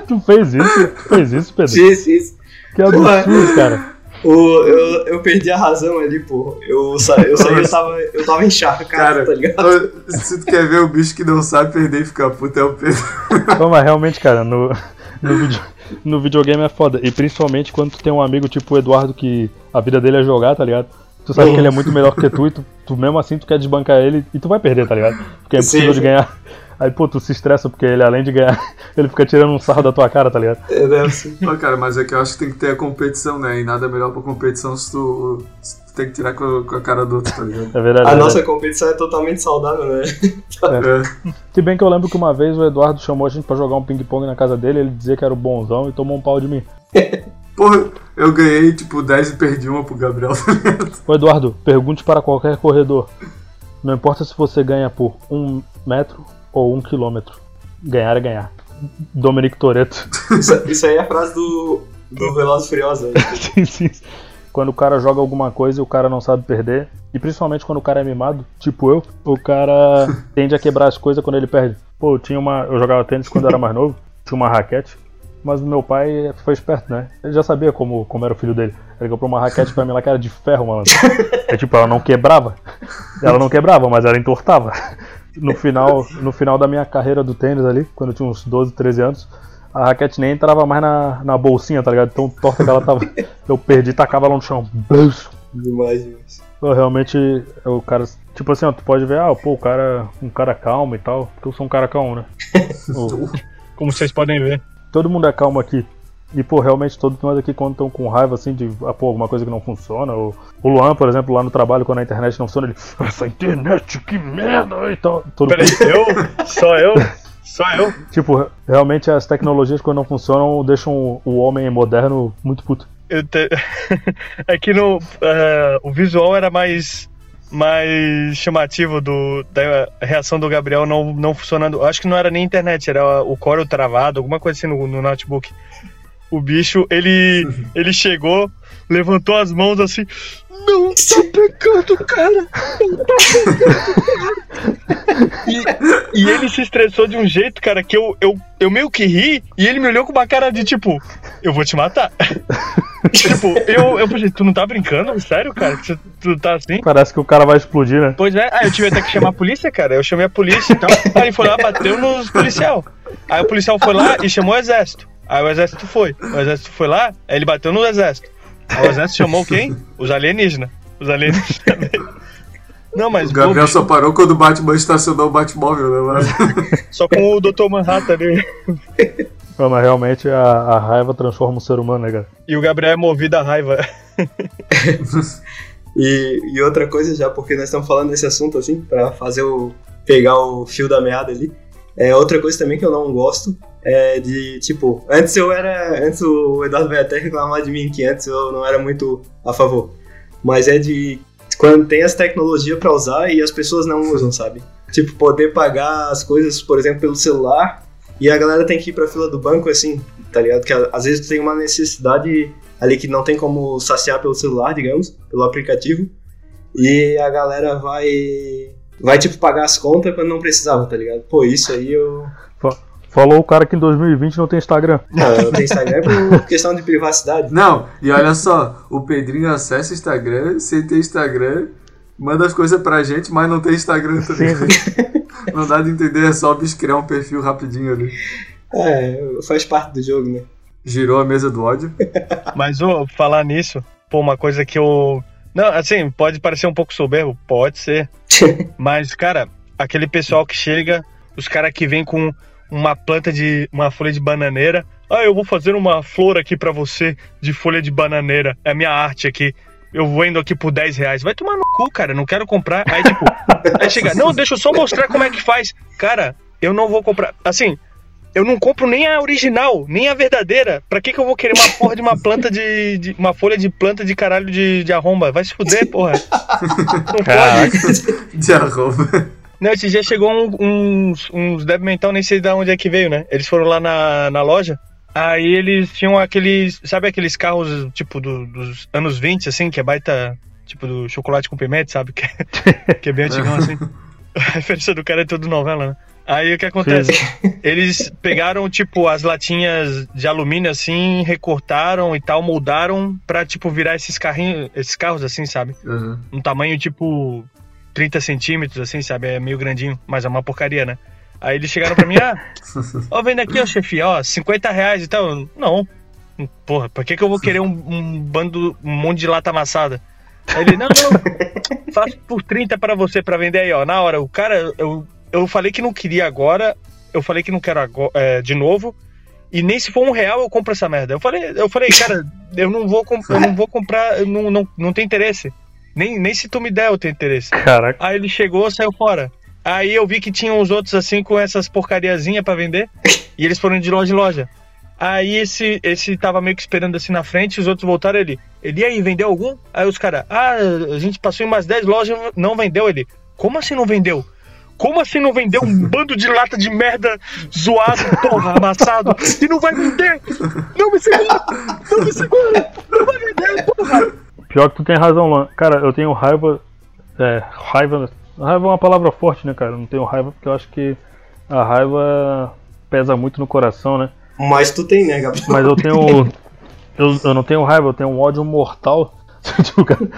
Tu fez isso? Tu fez isso, Pedro? Isso, isso. Que absurdo, cara. O, eu, eu perdi a razão ali, pô. Eu, sa, eu saí, eu tava, eu tava encharcado, Cara, tá ligado? se tu quer ver o bicho que não sabe perder e ficar puto, é o Pedro. Não, mas realmente, cara, no, no, vídeo, no videogame é foda. E principalmente quando tu tem um amigo tipo o Eduardo que a vida dele é jogar, tá ligado? Tu sabe que ele é muito melhor que tu e tu, tu mesmo assim tu quer desbancar ele e tu vai perder, tá ligado? Porque é impossível sim. de ganhar. Aí, pô, tu se estressa porque ele, além de ganhar, ele fica tirando um sarro da tua cara, tá ligado? É, deve ser. Pô, cara, mas é que eu acho que tem que ter a competição, né? E nada melhor pra competição se tu, se tu tem que tirar com, a- com a cara do outro, tá ligado? É verdade. A é nossa verdade. competição é totalmente saudável, né? É. Se bem que eu lembro que uma vez o Eduardo chamou a gente pra jogar um ping-pong na casa dele, ele dizia que era o bonzão e tomou um pau de mim. Porra, eu ganhei tipo 10 e perdi uma pro Gabriel, tá? Ô Eduardo, pergunte para qualquer corredor. Não importa se você ganha por um metro ou um quilômetro. Ganhar é ganhar. Dominic Toretto. Isso, isso aí é a frase do, do Veloz né? Sim, sim. Quando o cara joga alguma coisa e o cara não sabe perder, e principalmente quando o cara é mimado, tipo eu, o cara tende a quebrar as coisas quando ele perde. Pô, eu tinha uma. Eu jogava tênis quando eu era mais novo, tinha uma raquete, mas o meu pai foi esperto, né? Ele já sabia como, como era o filho dele. Ele comprou uma raquete pra mim lá que era de ferro, malandro. É tipo, ela não quebrava. Ela não quebrava, mas ela entortava. No final, no final da minha carreira do tênis ali, quando eu tinha uns 12, 13 anos, a raquete nem entrava mais na, na bolsinha, tá ligado? Tão torta que ela tava. Eu perdi, tacava ela no chão. Demais, demais. Pô, realmente, o cara. Tipo assim, ó, tu pode ver, ah, pô, o cara. Um cara calmo e tal. Porque eu sou um cara calmo, né? Como vocês podem ver. todo mundo é calmo aqui. E, pô, realmente todos nós aqui quando estão com raiva, assim, de, ah, pô, alguma coisa que não funciona. Ou, o Luan, por exemplo, lá no trabalho, quando a internet não funciona, ele, essa internet, que merda e tal. Todo Peraí, eu? Só eu? Só eu? Tipo, realmente as tecnologias quando não funcionam deixam o- homem moderno muito puto. Te... é que no, eh, o visual era mais mais chamativo do, da reação do Gabriel não, não funcionando. Acho que não era nem internet, era o Corel travado, alguma coisa assim no, no notebook. O bicho, ele, ele chegou, levantou as mãos assim. Não tá pegando, cara! Tá pegando, cara! E, e ele se estressou de um jeito, cara, que eu, eu, eu meio que ri e ele me olhou com uma cara de tipo, eu vou te matar. tipo, eu, eu falei, tu não tá brincando? Sério, cara? Tu, tu tá assim? Parece que o cara vai explodir, né? Pois é, aí eu tive até que chamar a polícia, cara. Eu chamei a polícia e tal. Aí foi lá, bateu nos policial. Aí o policial foi lá e chamou o exército. Aí o exército foi. O exército foi lá, aí ele bateu no exército. Aí o exército chamou quem? Os alienígenas. Os alienígenas também. Não, mas O Gabriel pô, só parou quando o Batman estacionou o Batmóvel, né, mano? só com o Dr. Manhattan ali. Não, mas realmente a, a raiva transforma o ser humano, né, cara? E o Gabriel é movido à raiva. E, e outra coisa, já porque nós estamos falando desse assunto assim, pra fazer o. pegar o fio da meada ali. É outra coisa também que eu não gosto é de, tipo, antes eu era. Antes o Eduardo vai até reclamar de mim que antes eu não era muito a favor. Mas é de quando tem as tecnologias pra usar e as pessoas não usam, sabe? Tipo, poder pagar as coisas, por exemplo, pelo celular e a galera tem que ir pra fila do banco assim, tá ligado? Que às vezes tem uma necessidade ali que não tem como saciar pelo celular, digamos, pelo aplicativo. E a galera vai. Vai, tipo, pagar as contas quando não precisava, tá ligado? Pô, isso aí eu. Falou o cara que em 2020 não tem Instagram. Não, eu tenho Instagram por questão de privacidade. Não, e olha só, o Pedrinho acessa o Instagram, sem ter Instagram, manda as coisas pra gente, mas não tem Instagram também. Sim, sim. Não dá de entender, é só o bicho criar um perfil rapidinho ali. É, faz parte do jogo, né? Girou a mesa do ódio. Mas, ô, falar nisso, pô, uma coisa que eu. Não, assim, pode parecer um pouco soberbo, pode ser. Mas, cara, aquele pessoal que chega, os caras que vêm com uma planta de. uma folha de bananeira. Ah, eu vou fazer uma flor aqui pra você de folha de bananeira. É a minha arte aqui. Eu vendo aqui por 10 reais. Vai tomar no cu, cara. Não quero comprar. Aí, tipo, aí chega. Não, deixa eu só mostrar como é que faz. Cara, eu não vou comprar. Assim, eu não compro nem a original, nem a verdadeira. Pra que, que eu vou querer uma porra de uma planta de. de- uma folha de planta de caralho de, de arromba? Vai se fuder, porra. Não pode. De arroba. Não, esse dia chegou um- uns, uns débil mental, nem sei de onde é que veio, né? Eles foram lá na, na loja. Aí eles tinham aqueles. Sabe aqueles carros, tipo, do- dos anos 20, assim, que é baita. Tipo, do chocolate com pimenta, sabe? Que, é- que é bem antigão, assim. A referência do cara é tudo novela, né? Aí o que acontece? Eles pegaram, tipo, as latinhas de alumínio, assim, recortaram e tal, moldaram pra, tipo, virar esses carrinhos, esses carros, assim, sabe? Uhum. um tamanho tipo 30 centímetros, assim, sabe? É meio grandinho, mas é uma porcaria, né? Aí eles chegaram pra mim, ah, ó, vendo aqui, ó, chefe, ó, 50 reais e tal. Eu, Não. Porra, por que, que eu vou querer um, um bando, um monte de lata amassada? Aí ele, não, não, faço por 30 pra você pra vender aí, ó. Na hora, o cara, eu, eu falei que não queria agora, eu falei que não quero agora, é, de novo. E nem se for um real eu compro essa merda. Eu falei, eu falei, cara, eu não vou, eu não vou comprar, não, não, não tem interesse. Nem, nem se tu me der eu tenho interesse. Caraca. Aí ele chegou, saiu fora. Aí eu vi que tinha uns outros assim com essas porcariazinhas pra vender. E eles foram de loja em loja. Aí esse, esse tava meio que esperando assim na frente, os outros voltaram ele. Ele e aí, vendeu algum? Aí os caras, ah, a gente passou em umas 10 lojas, não vendeu ele. Como assim não vendeu? Como assim não vendeu um bando de lata de merda zoado, porra, amassado? E não vai vender? Não me segura! Não me segura! Não vai vender, porra! Pior que tu tem razão, Luan. Cara, eu tenho raiva. É, raiva. Raiva é uma palavra forte, né, cara? Eu não tenho raiva porque eu acho que a raiva pesa muito no coração, né? Mas tu tem, né, Gabriel? Mas eu tenho. Eu, eu não tenho raiva, eu tenho um ódio mortal. tipo, cara,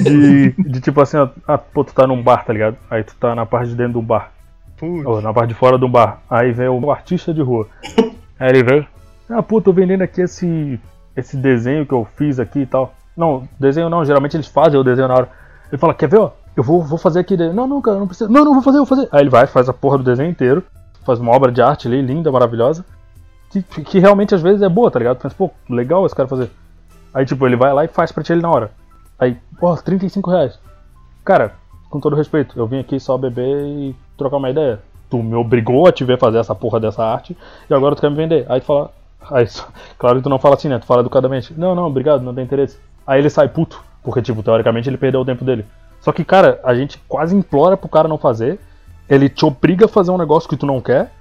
de, de tipo assim, ó, ah, pô, tu tá num bar, tá ligado? Aí tu tá na parte de dentro do bar. Putz. Ou na parte de fora do bar. Aí vem o artista de rua. Aí ele vem. Ah, pô, tô vendendo aqui esse, esse desenho que eu fiz aqui e tal. Não, desenho não, geralmente eles fazem o desenho na hora. Ele fala, quer ver, ó? Eu vou, vou fazer aqui. Não, não, cara, não precisa. Não, não, vou fazer, vou fazer. Aí ele vai, faz a porra do desenho inteiro. Faz uma obra de arte ali, linda, maravilhosa. Que, que realmente às vezes é boa, tá ligado? Pensa, pô, legal esse cara fazer. Aí, tipo, ele vai lá e faz pra ti ele na hora. Aí, pô, 35 reais. Cara, com todo respeito, eu vim aqui só beber e trocar uma ideia. Tu me obrigou a te ver fazer essa porra dessa arte e agora tu quer me vender. Aí tu fala. Aí, claro que tu não fala assim, né? Tu fala educadamente. Não, não, obrigado, não tem interesse. Aí ele sai puto, porque, tipo, teoricamente ele perdeu o tempo dele. Só que, cara, a gente quase implora pro cara não fazer. Ele te obriga a fazer um negócio que tu não quer.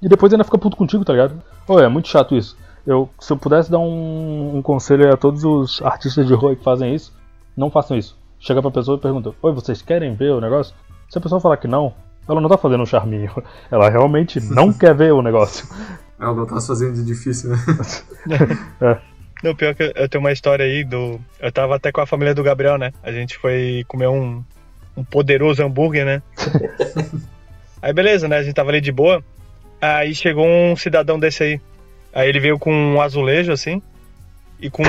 E depois ainda fica puto contigo, tá ligado? Ô, é muito chato isso. Eu, se eu pudesse dar um, um conselho a todos os artistas de rua que fazem isso, não façam isso. Chega pra pessoa e pergunta: Oi, vocês querem ver o negócio? Se a pessoa falar que não, ela não tá fazendo um charminho. Ela realmente não quer ver o negócio. Ela não tá fazendo de difícil, né? Não, pior que eu tenho uma história aí do. Eu tava até com a família do Gabriel, né? A gente foi comer um, um poderoso hambúrguer, né? aí beleza, né? A gente tava ali de boa. Aí chegou um cidadão desse aí. Aí ele veio com um azulejo, assim, e com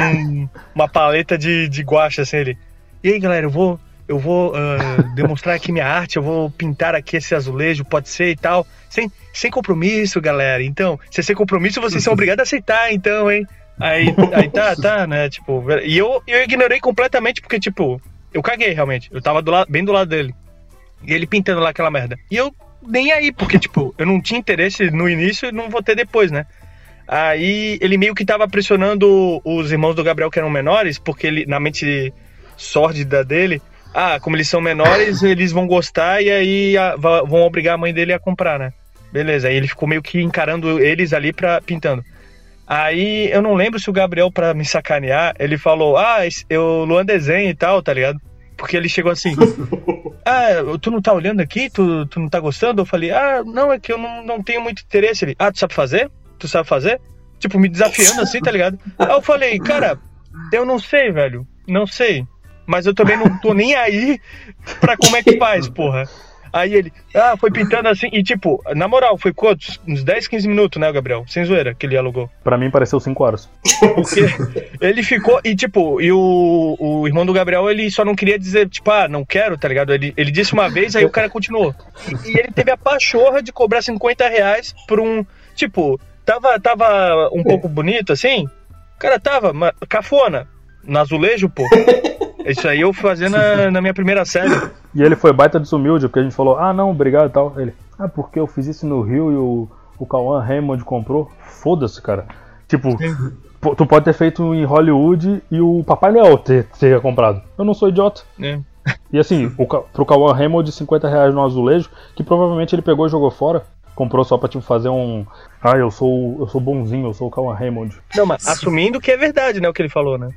uma paleta de, de guache, assim, ele. E aí, galera, eu vou. Eu vou ah, demonstrar aqui minha arte, eu vou pintar aqui esse azulejo, pode ser e tal. Sem, sem compromisso, galera. Então, se é sem compromisso, vocês são obrigados a aceitar, então, hein? Aí, aí tá, tá, né? Tipo, e eu, eu ignorei completamente porque, tipo, eu caguei realmente. Eu tava do lado, bem do lado dele. E ele pintando lá aquela merda. E eu nem aí, porque, tipo, eu não tinha interesse no início e não vou ter depois, né? Aí ele meio que tava pressionando os irmãos do Gabriel que eram menores, porque ele, na mente sórdida dele, ah, como eles são menores, eles vão gostar e aí va- vão obrigar a mãe dele a comprar, né? Beleza, aí ele ficou meio que encarando eles ali pra pintando. Aí eu não lembro se o Gabriel, pra me sacanear, ele falou: Ah, eu Luan desenho e tal, tá ligado? Porque ele chegou assim: Ah, tu não tá olhando aqui? Tu, tu não tá gostando? Eu falei: Ah, não, é que eu não, não tenho muito interesse. Ele: Ah, tu sabe fazer? Tu sabe fazer? Tipo, me desafiando assim, tá ligado? Aí eu falei: Cara, eu não sei, velho. Não sei. Mas eu também não tô nem aí pra como é que faz, porra. Aí ele, ah, foi pintando assim. E tipo, na moral, foi quantos? Uns 10, 15 minutos, né, Gabriel? Sem zoeira, que ele alugou. Pra mim pareceu 5 horas. Porque ele ficou. E tipo, e o, o irmão do Gabriel, ele só não queria dizer, tipo, ah, não quero, tá ligado? Ele, ele disse uma vez, aí o cara continuou. E, e ele teve a pachorra de cobrar 50 reais por um. Tipo, tava, tava um pouco bonito assim. O cara tava, cafona. No azulejo, pô. Isso aí eu fazia na, na minha primeira série. E ele foi baita desumilde, porque a gente falou, ah não, obrigado e tal. Ele, ah, porque eu fiz isso no Rio e o, o Cauã Raymond comprou. Foda-se, cara. Tipo, tu pode ter feito em Hollywood e o Papai Noel ter, ter comprado. Eu não sou idiota. né? E assim, o, pro Cauã Raymond, 50 reais no azulejo, que provavelmente ele pegou e jogou fora. Comprou só pra tipo, fazer um. Ah, eu sou eu sou bonzinho, eu sou o Cauã Raymond. Não, mas assumindo que é verdade, né, o que ele falou, né?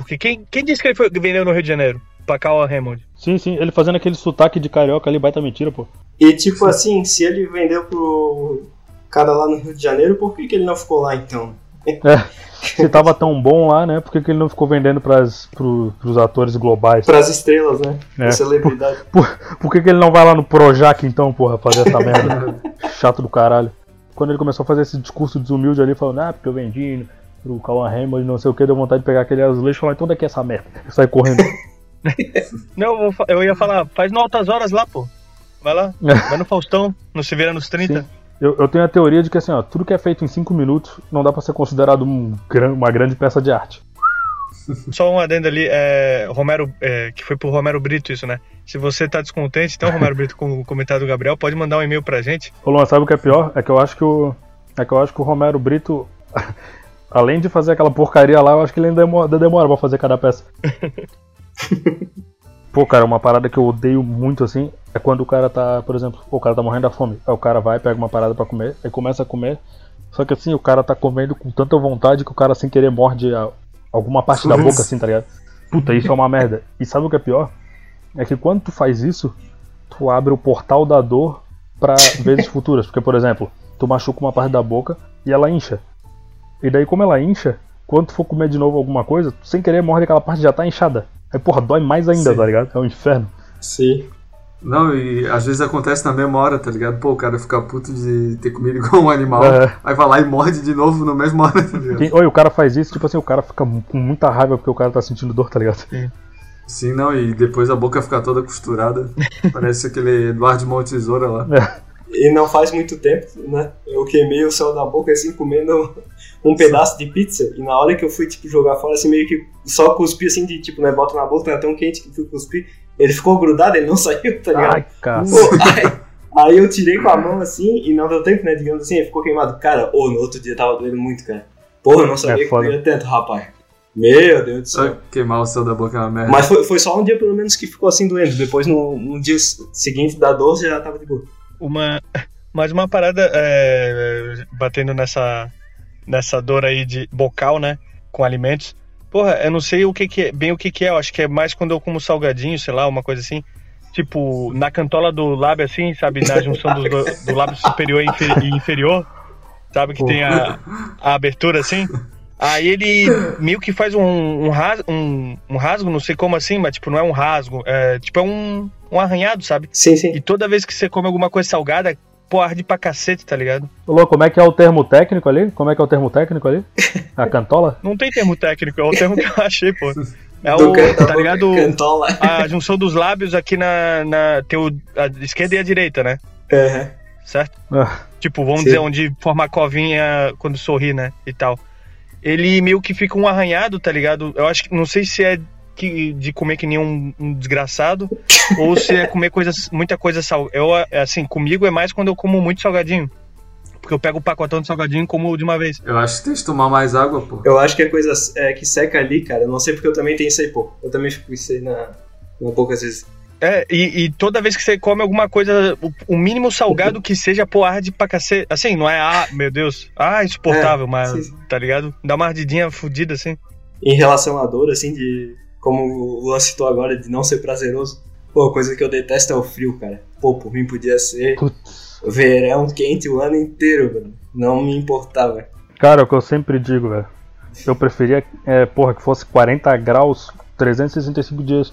Porque quem, quem disse que ele foi, vendeu no Rio de Janeiro? Pra Cauã Raymond. Sim, sim, ele fazendo aquele sotaque de carioca ali, baita mentira, pô. E tipo assim, se ele vendeu pro cara lá no Rio de Janeiro, por que, que ele não ficou lá então? Se tava tão bom lá, né? Por que, que ele não ficou vendendo pras, pro, pros atores globais? Pras estrelas, né? É. Pra celebridade. Por, por que, que ele não vai lá no Projac então, porra, fazer essa merda? Chato do caralho. Quando ele começou a fazer esse discurso desumilde ali, falando, ah, porque eu vendi pro Cauã Raymond, não sei o que, deu vontade de pegar aquele azulejo e falar, então daqui é essa merda. Sair correndo. Não, eu, ia falar, faz no Altas Horas lá, pô. Vai lá, vai no Faustão, não se vira nos 30. Sim. Eu, eu tenho a teoria de que assim, ó, tudo que é feito em 5 minutos não dá pra ser considerado um uma grande peça de arte. Só um adendo ali, é, Romero, é, que foi pro Romero Brito isso, né? Se você tá descontente, então, Romero Brito, com o comentário do Gabriel, pode mandar um e-mail pra gente. Ô Luan, sabe o que é pior? É que eu acho que o. É que eu acho que o Romero Brito, além de fazer aquela porcaria lá, eu acho que ele ainda demora, demora pra fazer cada peça. Pô, cara, uma parada que eu odeio muito assim é quando o cara tá, por exemplo, o cara tá morrendo da fome. Aí o cara vai, pega uma parada pra comer, aí começa a comer. Só que assim, o cara tá comendo com tanta vontade que o cara sem querer morde a- alguma parte da boca assim, tá ligado? Puta, isso é uma merda. E sabe o que é pior? É que quando tu faz isso, tu abre o portal da dor pra vezes futuras. Porque, por exemplo, tu machuca uma parte da boca e ela incha. E daí, como ela incha, quando tu for comer de novo alguma coisa, tu sem querer morde aquela parte que já tá inchada. Aí, porra, dói mais ainda, Sim. tá ligado? É um inferno. Sim. Não, e às vezes acontece na mesma hora, tá ligado? Pô, o cara fica puto de ter comido igual um animal, É. aí vai lá e morde de novo na mesma hora, tá ligado? Quem, oi, o cara faz isso, tipo assim, o cara fica com muita raiva porque o cara tá sentindo dor, tá ligado? Sim, não, e depois a boca fica toda costurada. Parece aquele Eduardo Mão Tesoura lá. E não faz muito tempo, né? Eu queimei o céu da boca assim, comendo um pedaço de pizza. E na hora que eu fui, tipo, jogar fora, assim, meio que só cuspi assim, de tipo, né? Bota na boca, tá tão quente que fui cuspir. Ele ficou grudado, ele não saiu, tá ligado? Ai, cara. Aí, aí eu tirei com a mão assim e não deu tempo, né? Digamos assim, ele ficou queimado. Cara, ô, no outro dia tava doendo muito, cara. Porra, eu não sabia É que doía tanto, rapaz. Meu Deus do céu. Só queimar o céu da boca é uma merda. Mas foi, foi só um dia, pelo menos, que ficou assim doendo. Depois, no, no dia seguinte da dor, já tava de boa. Uma, mas uma parada, é, batendo nessa, nessa dor aí de bocal, né? Com alimentos. Porra, eu não sei o que, que é, bem o que, que é. Eu acho que é mais quando eu como salgadinho, sei lá, uma coisa assim. Tipo, na cantola do lábio, assim, sabe? Na junção do, do lábio superior e infe- inferior. Sabe que tem a, a abertura assim? Aí ele meio que faz um, um, ras, um, um rasgo, não sei como assim, mas tipo, não é um rasgo. É, tipo, é um, um arranhado, sabe? Sim, sim. E toda vez que você come alguma coisa salgada, pô, arde pra cacete, tá ligado? Ô, Luan, como é que é o termo técnico ali? Como é que é o termo técnico ali? A cantola? Não tem termo técnico, é o termo que eu achei, pô. É Do o, tá ligado? Cantola. A junção dos lábios aqui na, na tem o, a esquerda e a direita, né? Aham. Certo? Ah, Tipo, vamos Sim. dizer, onde forma a covinha quando sorri, né? E tal. Ele meio que fica um arranhado, tá ligado? Eu acho que, não sei se é que, de comer que nem um, um desgraçado, ou se é comer coisas, muita coisa sal. Eu, assim, comigo é mais quando eu como muito salgadinho. Porque eu pego o pacotão de salgadinho e como de uma vez. Eu acho que tem que tomar mais água, pô. Eu acho que é coisa é, que seca ali, cara. Eu não sei porque eu também tenho isso aí, pô. Eu também fico com isso aí na, na boca às vezes. É, e, e toda vez que você come alguma coisa, o, o mínimo salgado que seja, pô, arde pra cacete. Assim, não é, ah, meu Deus, ah, insuportável, É, mas, sim, sim. tá ligado? Dá uma ardidinha fodida, assim. Em relação à dor, assim, de. Como o Luan citou agora, de não ser prazeroso. Pô, coisa que eu detesto é o frio, cara. Pô, por mim podia ser putz. verão quente o ano inteiro, velho. Não me importava. Cara, é o que eu sempre digo, velho. Eu preferia, é, porra, que fosse 40 graus, 365 dias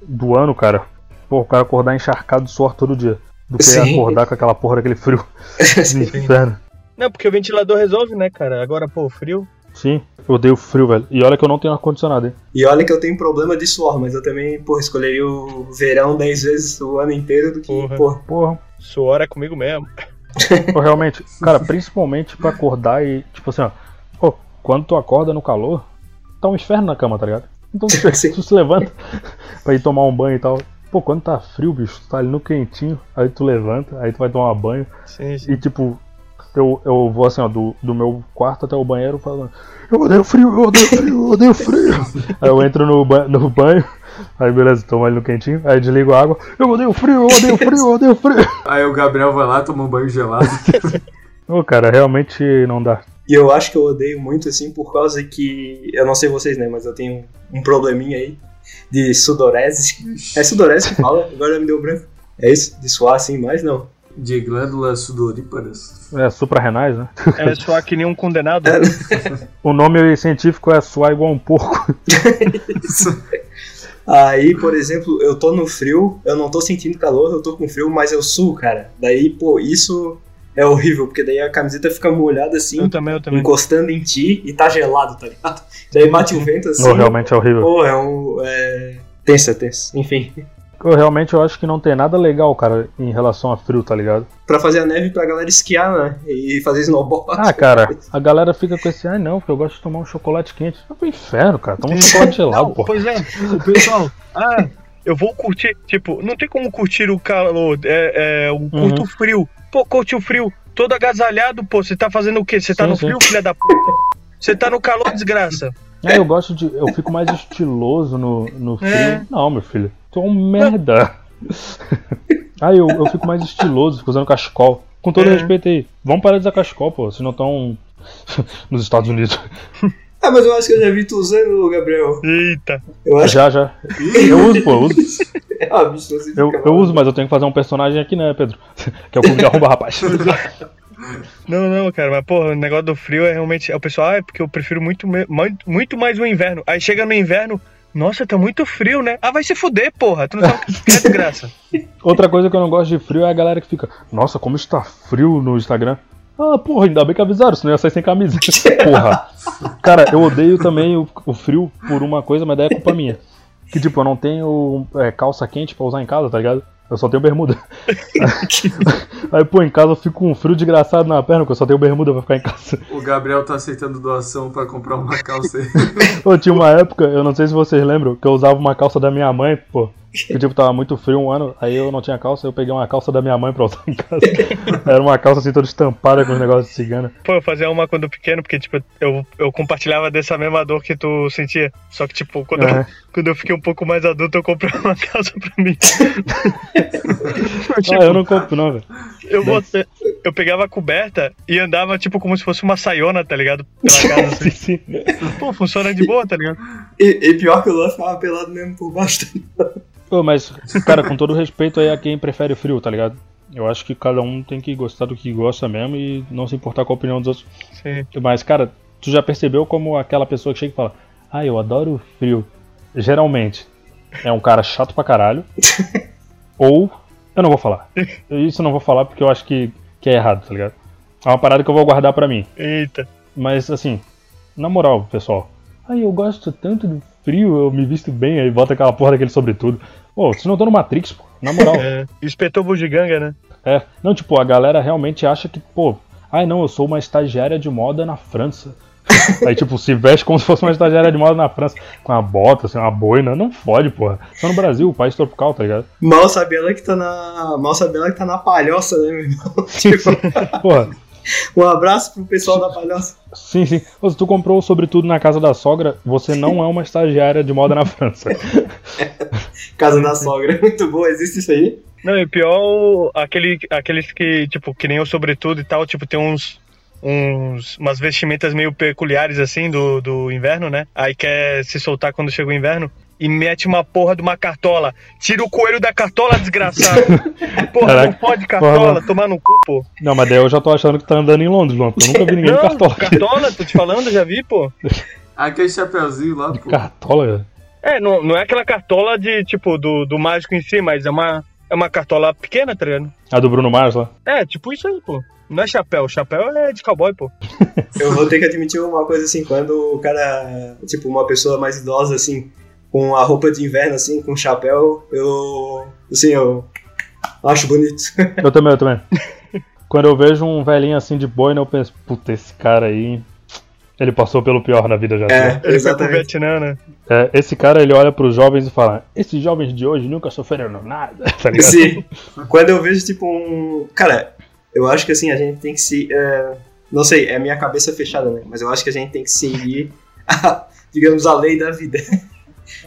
do ano, cara. Porra, o cara acordar encharcado de suor todo dia. Do que Sim. acordar com aquela porra daquele frio. Inferno. Não, porque o ventilador resolve, né, cara? Agora, pô, frio. Sim, eu odeio frio, velho. E olha que eu não tenho ar-condicionado, hein? E olha que eu tenho problema de suor, mas eu também, porra, escolheria o verão 10 vezes o ano inteiro do que, Porra. porra. Porra. Suor é comigo mesmo. Pô, realmente, cara, principalmente pra acordar e, tipo assim, ó. Pô, quando tu acorda no calor, tá um inferno na cama, tá ligado? Então tu, tu se levanta pra ir tomar um banho e tal. Pô, quando tá frio, bicho, tu tá ali no quentinho, aí tu levanta, aí tu vai tomar banho. Sim, sim. E tipo, eu, eu vou assim, ó, do, do meu quarto até o banheiro falando, eu odeio frio, eu odeio frio, eu odeio frio. aí eu entro no, ba no banho, aí beleza, tomo ali no quentinho, aí desligo a água, eu odeio frio, eu odeio frio, eu odeio frio. Aí o Gabriel vai lá, toma um banho gelado. Ô, cara, realmente não dá. E eu acho que eu odeio muito assim por causa que. Eu não sei vocês, né? Mas eu tenho um probleminha aí de sudorese. É sudorese que fala? Agora me deu branco. É isso? De suar assim mais? Não. De glândulas sudoríparas. É suprarrenais, né? É suar que nem um condenado. É. O nome científico é suar igual um porco. Aí, por exemplo, eu tô no frio, eu não tô sentindo calor, eu tô com frio, mas eu suo, cara. Daí, pô, isso é horrível, porque daí a camiseta fica molhada assim, Eu também, eu também. encostando em ti e tá gelado, tá ligado? Daí bate o vento assim. Não, realmente é horrível. Pô, é um. É, Tensa, tensa. Enfim. Eu realmente eu acho que não tem nada legal, cara, em relação a frio, tá ligado? Pra fazer a neve pra galera esquiar, né? E fazer snowboard. Ah, cara, a galera fica com esse, ai não, porque eu gosto de tomar um chocolate quente. Vai pro inferno, cara. Toma um chocolate gelado, pô. Pois é, pessoal, ah, eu vou curtir, tipo, não tem como curtir o calor, é, é, o curto frio. Pô, curte o frio, todo agasalhado, pô, você tá fazendo o quê? Você tá Sim, no sim. frio, filha da puta? Você tá no calor, desgraça. É, eu gosto de. Eu fico mais estiloso no, no frio. É. Não, meu filho. Tu é um merda. ah, eu, eu fico mais estiloso, fico usando cachecol. Com todo É. respeito aí. Vamos parar de usar cachecol, pô. Se não estão nos Estados Unidos. Ah, mas eu acho que eu já vi tu usando, Gabriel. Eita. Eu acho Já, já. Eu uso, pô, eu uso. é uma bicho, você Eu, eu uso, mas eu tenho que fazer um personagem aqui, né, Pedro? Que é o clube de arromba, rapaz. Não, não, cara, mas porra, o negócio do frio é realmente. O pessoal, ah, é porque eu prefiro muito, muito mais o inverno. Aí chega no inverno, nossa, tá muito frio, né? Ah, vai se fuder, porra. Tu não sabe o que é desgraça. Outra coisa que eu não gosto de frio é a galera que fica, nossa, como está frio no Instagram. Ah, porra, ainda bem que avisaram, senão eu ia sair sem camisa. Porra. Cara, eu odeio também o, o frio por uma coisa, mas daí é culpa minha. Que tipo, eu não tenho é, calça quente pra usar em casa, tá ligado? Eu só tenho bermuda. Aí, pô, em casa eu fico com um frio desgraçado na perna, porque eu só tenho bermuda pra ficar em casa. O Gabriel tá aceitando doação pra comprar uma calça aí. Pô, tinha uma época, eu não sei se vocês lembram, que eu usava uma calça da minha mãe, pô. Que tipo, tava muito frio um ano, aí eu não tinha calça, eu peguei uma calça da minha mãe pra usar em casa. Era uma calça assim toda estampada com os negócios de cigana. Pô, eu fazia uma quando pequeno, porque, tipo, eu, eu compartilhava dessa mesma dor que tu sentia. Só que, tipo, quando, É. eu, quando eu fiquei um pouco mais adulto, eu comprei uma calça pra mim. tipo, Ah, eu não compro não, velho. eu, botei- eu pegava a coberta e andava, tipo, como se fosse uma saiona, tá ligado? Pela casa, Sim, assim. sim. Pô, funciona de boa, tá ligado? E, e pior que o Luan ficava pelado mesmo por baixo. Pô, mas, cara, com todo respeito aí a quem prefere frio, tá ligado? Eu acho que cada um tem que gostar do que gosta mesmo e não se importar com a opinião dos outros. Sim. Mas, cara, tu já percebeu como aquela pessoa que chega e fala, ah, eu adoro frio. Geralmente é um cara chato pra caralho. ou eu não vou falar. Isso eu não vou falar porque eu acho que, que é errado, tá ligado? É uma parada que eu vou guardar pra mim. Eita. Mas assim, na moral, pessoal. Ai, eu gosto tanto do frio, eu me visto bem, aí bota aquela porra daquele sobretudo. Pô, se não tô no Matrix, pô, na moral. É, espetou bugiganga, né? É, não, tipo, a galera realmente acha que, pô, ai não, eu sou uma estagiária de moda na França. Aí, tipo, se veste como se fosse uma estagiária de moda na França, com uma bota, assim, uma boina, não fode, porra. Só no Brasil, país tropical, tá ligado? Mal sabe ela que tá na. Mal sabe ela que tá na palhoça, né, meu irmão? Tipo, Porra, um abraço pro pessoal da palhoça. sim, sim. Se tu comprou o sobretudo na casa da sogra, você não é uma estagiária de moda na França. Casa da sogra. Muito boa, existe isso aí? Não, e pior, aquele, aqueles que, tipo, que nem o sobretudo e tal, tipo, tem uns. Uns, umas vestimentas meio peculiares assim do, do inverno, né? Aí quer se soltar quando chega o inverno e mete uma porra de uma cartola. Tira o coelho da cartola, desgraçado. Porra, Caraca. não pode cartola, Porra. tomar no cu, pô. Não, mas daí eu já tô achando que tá andando em Londres, porque eu nunca vi ninguém não, de cartola. cartola, tô te falando, já vi, pô. Aquele chapeuzinho lá, pô. Cartola. É, não, não é aquela cartola de, tipo, do, do mágico em si, mas é uma, é uma cartola pequena, tá ligado? A do Bruno Mars lá. É, tipo isso aí, pô. Não é chapéu, chapéu é de cowboy, pô. Eu vou ter que admitir uma coisa assim, quando o cara, tipo, uma pessoa mais idosa, assim, com a roupa de inverno, assim, com chapéu, eu. Assim, eu. Acho bonito. Eu também, eu também. Quando eu vejo um velhinho assim de boina, eu penso, puta, esse cara aí. Ele passou pelo pior na vida já. É? Ele foi pro exatamente. Vietnã, né? É, esse cara ele olha pros jovens e fala: Esses jovens de hoje nunca sofreram nada, tá ligado? Sim. Quando eu vejo, tipo, um. Cara, eu acho que assim, a gente tem que se. é, Não sei, é minha cabeça fechada, né? Mas eu acho que a gente tem que seguir, a, digamos, a lei da vida.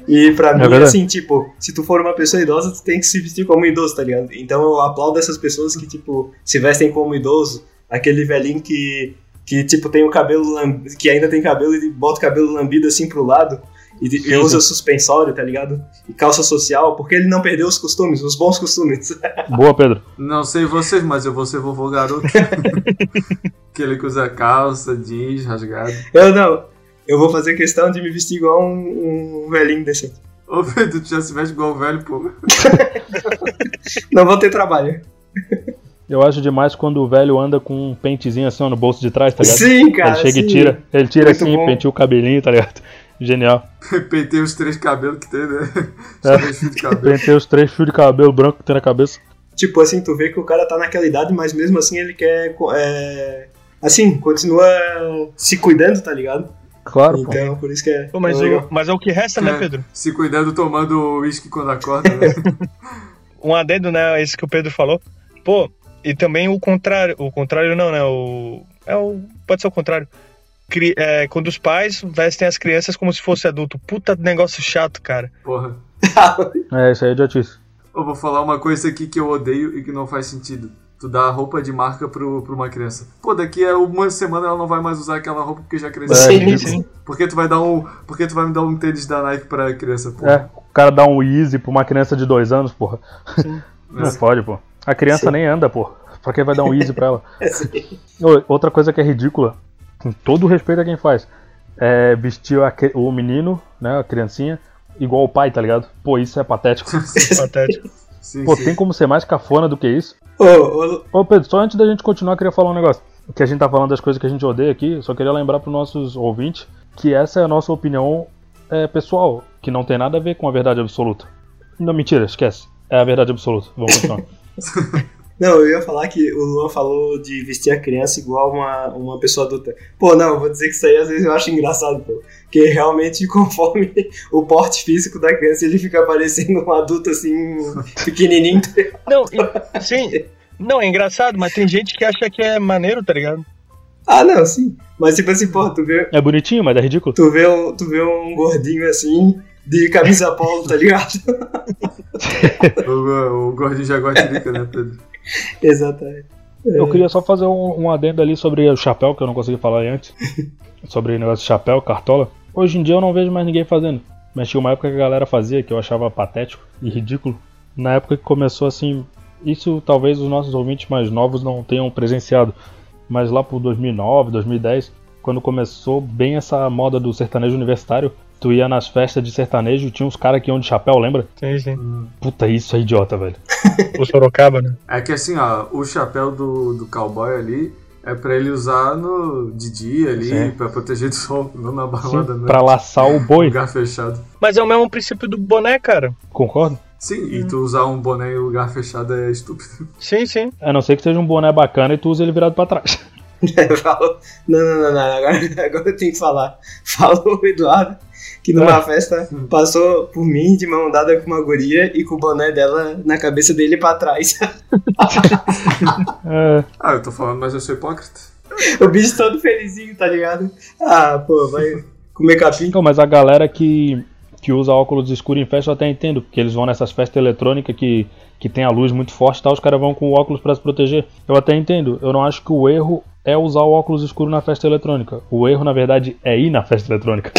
E pra mim, verdade. assim, tipo, se tu for uma pessoa idosa, tu tem que se vestir como idoso, tá ligado? Então eu aplaudo essas pessoas que, tipo, se vestem como idoso. Aquele velhinho que, que tipo, tem o cabelo, que ainda tem cabelo e bota o cabelo lambido assim pro lado. E, e usa suspensório, tá ligado? E calça social, porque ele não perdeu os costumes, os bons costumes. Boa, Pedro. Não sei vocês, mas eu vou ser vovô garoto. Aquele que usa calça, jeans, rasgado. Eu não. Eu vou fazer questão de me vestir igual um, um velhinho decente. Ô, Pedro, tu já se veste igual o velho, pô. Não vou ter trabalho. Eu acho demais quando o velho anda com um pentezinho assim ó, no bolso de trás, tá ligado? Sim, cara. ele chega sim. e tira. Ele tira Muito assim, bom. penteia o cabelinho, tá ligado? Genial. Pentei os três cabelos que tem, né? Os É. três fios de cabelo. Pentei os três fios de cabelo branco que tem na cabeça. Tipo assim, tu vê que o cara tá naquela idade, mas mesmo assim ele quer. é, assim, continua se cuidando, tá ligado? Claro, pô. Então, por isso que é. Pô, mas, é o, mas é o que resta, né, É, Pedro? Se cuidando tomando uísque quando acorda, né? Um adendo, né? Isso que o Pedro falou. Pô, e também o contrário. O contrário não, né? O. É o. Pode ser o contrário. Cri- é, quando os pais vestem as crianças como se fosse adulto. Puta negócio chato, cara. Porra. É, isso aí é idiotice. Eu vou falar uma coisa aqui que eu odeio e que não faz sentido. Tu dá roupa de marca pro, pra uma criança. Pô, daqui a uma semana ela não vai mais usar aquela roupa porque já cresceu. É, Sim, sim. Por que tu vai dar um. Por que tu vai me dar um tênis da Nike pra criança? Pô? É, o cara dá um easy pra uma criança de dois anos, porra. Não Sim. pode, pô. A criança Sim. nem anda, pô. Pra que vai dar um easy pra ela? Ô, Outra coisa que é ridícula, com todo o respeito a quem faz, é vestir a o menino, né, a criancinha, igual o pai, tá ligado? Pô, isso é patético. Patético. Sim, Pô, sim. tem como ser mais cafona do que isso? Ô, ô, Ô Pedro, só antes da gente continuar, eu queria falar um negócio. Que a gente tá falando das coisas que a gente odeia aqui, só queria lembrar pros nossos ouvintes que essa é a nossa opinião é, pessoal, que não tem nada a ver com a verdade absoluta. Não, mentira, esquece. É a verdade absoluta. Vamos continuar. Não, eu ia falar que o Luan falou de vestir a criança igual uma, uma pessoa adulta. Pô, não, eu vou dizer que isso aí às vezes eu acho engraçado, pô. Porque realmente, conforme o porte físico da criança, ele fica parecendo um adulto assim, pequenininho. Não, e- sim. Não, é engraçado, mas tem gente que acha que é maneiro, tá ligado? Ah, não, sim. Mas tipo assim, pô, tu vê, É bonitinho, mas é ridículo. tu vê, um, tu vê um gordinho assim, de camisa polo, tá ligado? O, o gordinho jaguatirica, né, Pedro? Exatamente. Eu queria só fazer um, um adendo ali sobre o chapéu, que eu não consegui falar antes. sobre o negócio de chapéu, cartola. Hoje em dia eu não vejo mais ninguém fazendo. Mas tinha uma época que a galera fazia, que eu achava patético e ridículo. Na época que começou assim. Isso talvez os nossos ouvintes mais novos não tenham presenciado. Mas lá por 2009, 2010, quando começou bem essa moda do sertanejo universitário, tu ia nas festas de sertanejo e tinha uns caras que iam de chapéu, lembra? Sim, sim. Puta, isso é idiota, velho. O Sorocaba, né? É que assim, ó, o chapéu do, do cowboy ali é pra ele usar no de dia ali, Sim. pra proteger do sol, não na Sim, balada, né? pra laçar o boi, Lugar fechado. Mas é o mesmo princípio do boné, cara. concorda? Sim, e tu usar um boné em lugar fechado é estúpido. Sim, sim. A não ser que seja um boné bacana e tu usa ele virado pra trás. Falou. Não, não, não, não. Agora, agora eu tenho que falar. Falou o Eduardo que numa Ah. festa passou por mim de mão dada com uma guria e com o boné dela na cabeça dele pra trás. É, Ah, eu tô falando, mas eu sou hipócrita. o bicho todo felizinho, tá ligado? Ah, pô, vai comer capim. Então, mas a galera que, que usa óculos escuros em festa eu até entendo, porque eles vão nessas festas eletrônicas que, que tem a luz muito forte e tal, os caras vão com o óculos pra se proteger. Eu até entendo, eu não acho que o erro é usar o óculos escuro na festa eletrônica. O erro, na verdade, é ir na festa eletrônica.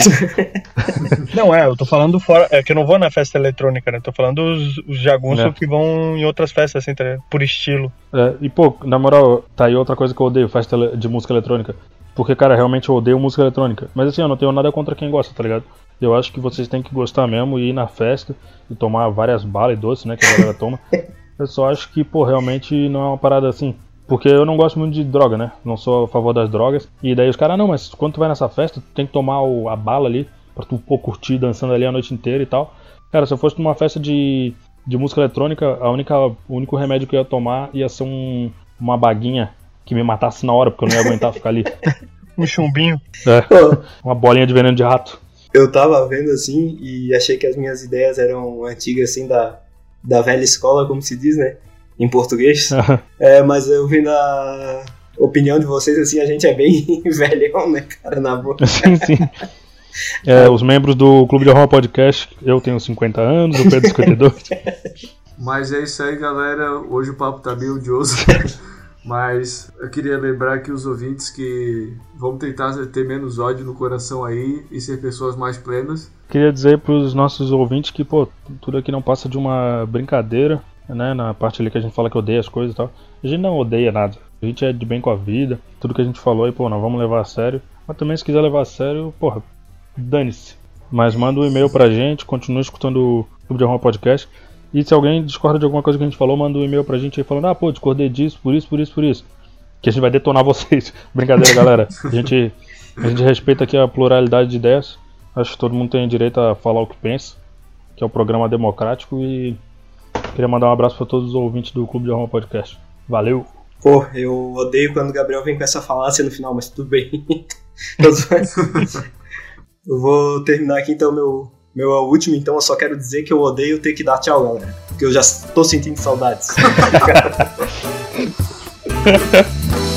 Não, é, eu tô falando fora. É que eu não vou na festa eletrônica, né? Tô falando os, os jagunços É. que vão em outras festas, assim, tá por estilo. É, e pô, na moral, tá aí outra coisa que eu odeio, festa de música eletrônica. Porque, cara, realmente eu odeio música eletrônica. Mas assim, eu não tenho nada contra quem gosta, tá ligado? Eu acho que vocês têm que gostar mesmo e ir na festa e tomar várias balas e doces, né, que a galera toma. Eu só acho que, pô, realmente não é uma parada assim. Porque eu não gosto muito de droga, né? Não sou a favor das drogas. E daí os caras, "Ah, não, mas quando tu vai nessa festa, tu tem que tomar o- a bala ali, pra tu, pô, curtir dançando ali a noite inteira e tal. Cara, se eu fosse numa festa de, de música eletrônica, a única, o único remédio que eu ia tomar ia ser um, uma baguinha que me matasse na hora, porque eu não ia aguentar ficar ali. Um chumbinho. É, uma bolinha de veneno de rato. eu tava vendo assim e achei que as minhas ideias eram antigas, assim, da, da velha escola, como se diz, né? Em português. É, mas eu vendo a opinião de vocês, assim, a gente é bem velhão, né, cara, na boa. sim, sim. É, os membros do Clube de Arroma Podcast, eu tenho 50 anos, o Pedro 52. Mas é isso aí, galera. Hoje o papo tá bem odioso. Mas eu queria lembrar que os ouvintes que vão tentar ter menos ódio no coração aí e ser pessoas mais plenas. Queria dizer pros nossos ouvintes que, pô, tudo aqui não passa de uma brincadeira, né? Na parte ali que a gente fala que odeia as coisas e tal. A gente não odeia nada. A gente é de bem com a vida. Tudo que a gente falou aí, pô, não vamos levar a sério. Mas também se quiser levar a sério, porra, dane-se. Mas manda um e-mail pra gente, continue escutando o Clube de Arruma Podcast. E se alguém discorda de alguma coisa que a gente falou, manda um e-mail pra gente aí falando, ah, pô, discordei disso, por isso, por isso, por isso. Que a gente vai detonar vocês. Brincadeira, galera. A gente, a gente respeita aqui a pluralidade de ideias. Acho que todo mundo tem direito a falar o que pensa, que é o programa democrático e queria mandar um abraço para todos os ouvintes do Clube de Roma Podcast. Valeu! Pô, eu odeio quando o Gabriel vem com essa falácia no final, mas tudo bem. Eu vou terminar aqui então meu, meu último, então eu só quero dizer que eu odeio ter que dar tchau, galera. Porque eu já tô sentindo saudades.